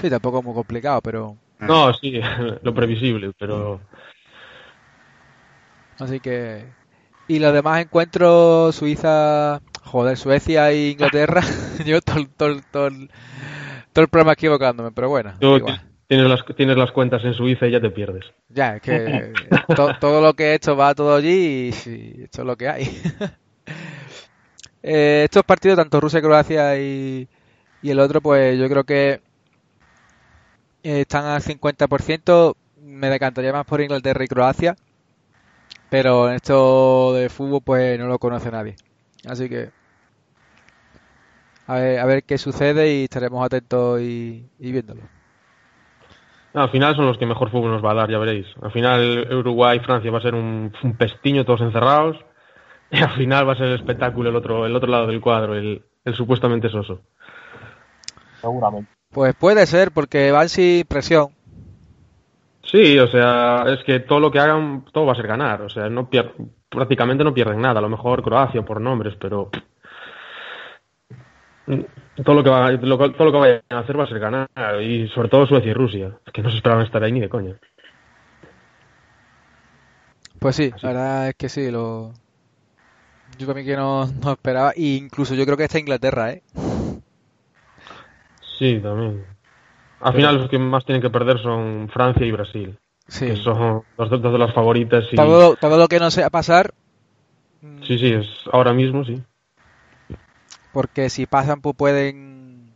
Sí, tampoco es muy complicado, pero... Ah. No, sí, lo previsible, pero... Así que... Y los demás encuentros, Suiza, joder, Suecia e Inglaterra, yo todo, todo, todo, el programa equivocándome, pero bueno. tienes las, tienes las cuentas en Suiza y ya te pierdes. Ya, es que todo lo que he hecho va todo allí y, esto es lo que hay. Eh, estos partidos, tanto Rusia, Croacia y, el otro, pues yo creo que eh, están al 50%. Me decantaría más por Inglaterra y Croacia. Pero en esto de fútbol, pues no lo conoce nadie. Así que a ver, a ver qué sucede y estaremos atentos y, viéndolo. al final son los que mejor fútbol nos va a dar, ya veréis. Al final Uruguay y Francia va a ser un pestiño todos encerrados y al final va a ser el espectáculo el otro, el otro lado del cuadro, el, supuestamente soso. Seguramente. Pues puede ser, porque van sin presión. Sí, o sea, es que todo lo que hagan, todo va a ser ganar. O sea, no prácticamente no pierden nada. A lo mejor Croacia por nombres, pero todo lo que va, todo lo que vayan a hacer va a ser ganar. Y sobre todo Suecia y Rusia, que no se esperaban estar ahí ni de coña. Pues sí, la verdad es que sí, lo, yo también que no, esperaba. E incluso yo creo que está Inglaterra, ¿eh? Sí, también. Al final los que más tienen que perder son Francia y Brasil. Sí. Que son los dos de las favoritas. Y... Todo, todo lo que no sea pasar. Sí, sí, es ahora mismo, sí. Porque si pasan, pues pueden.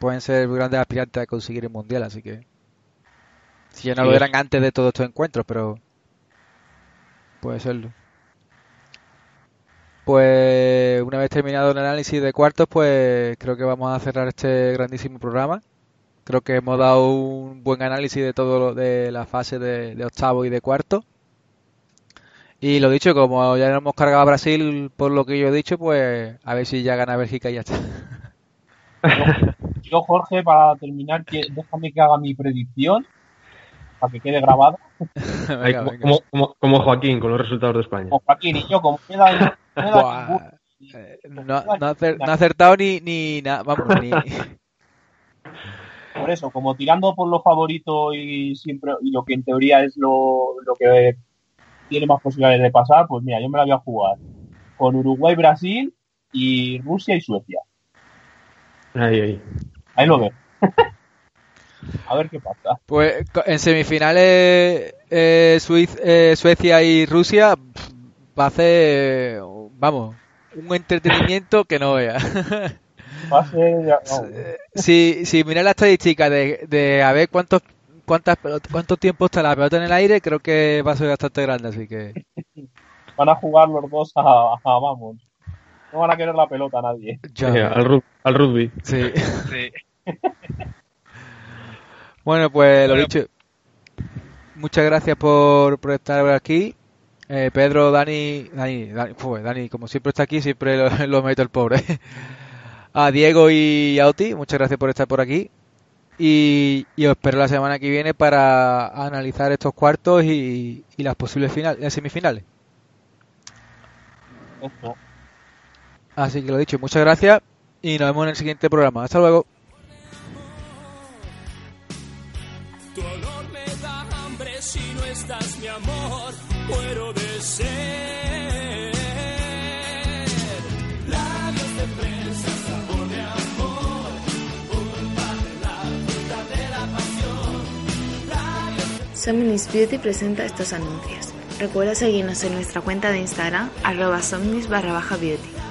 Pueden ser grandes aspirantes a conseguir el mundial, así que. Si ya no lo eran antes de todos estos encuentros, pero. Puede serlo. Pues una vez terminado el análisis de cuartos, pues creo que vamos a cerrar este grandísimo programa. Creo que hemos dado un buen análisis de todo lo de la fase de, octavo y de cuarto. Y lo dicho, como ya no hemos cargado a Brasil por lo que yo he dicho, pues a ver si ya gana Bélgica y ya está. Yo, Jorge, para terminar, déjame que haga mi predicción para que quede grabada. Como, Joaquín con los resultados de España. Como Joaquín y yo, como queda eh, no, no, ha acertado ni, ni nada, vamos, ni... Por eso, como tirando por lo favorito y siempre y lo que en teoría es lo, lo que tiene más posibilidades de pasar, pues mira, yo me la voy a jugar con Uruguay, Brasil y Rusia y Suecia. Ahí, ahí. Ahí lo veo. a ver qué pasa. Pues en semifinales eh, eh, Suecia y Rusia va a hacer vamos, un entretenimiento que no vea. si, si mira la estadística de, de a ver cuántos cuántas cuánto tiempo está la pelota en el aire, creo que va a ser bastante grande, así que van a jugar los dos a, vamos. No van a querer la pelota a nadie. al, al, rugby. Sí. bueno, pues lo dicho. Muchas gracias por, por estar aquí. Eh, Pedro, Dani, Dani, Dani, como siempre está aquí, siempre lo, meto el pobre. a Diego y a Oti, muchas gracias por estar por aquí. Y, os espero la semana que viene para analizar estos cuartos y, y las posibles final, las semifinales. Así que lo dicho, muchas gracias y nos vemos en el siguiente programa. Hasta luego. Somnis Beauty presenta estos anuncios. Recuerda seguirnos en nuestra cuenta de Instagram, arroba somnis barra baja beauty.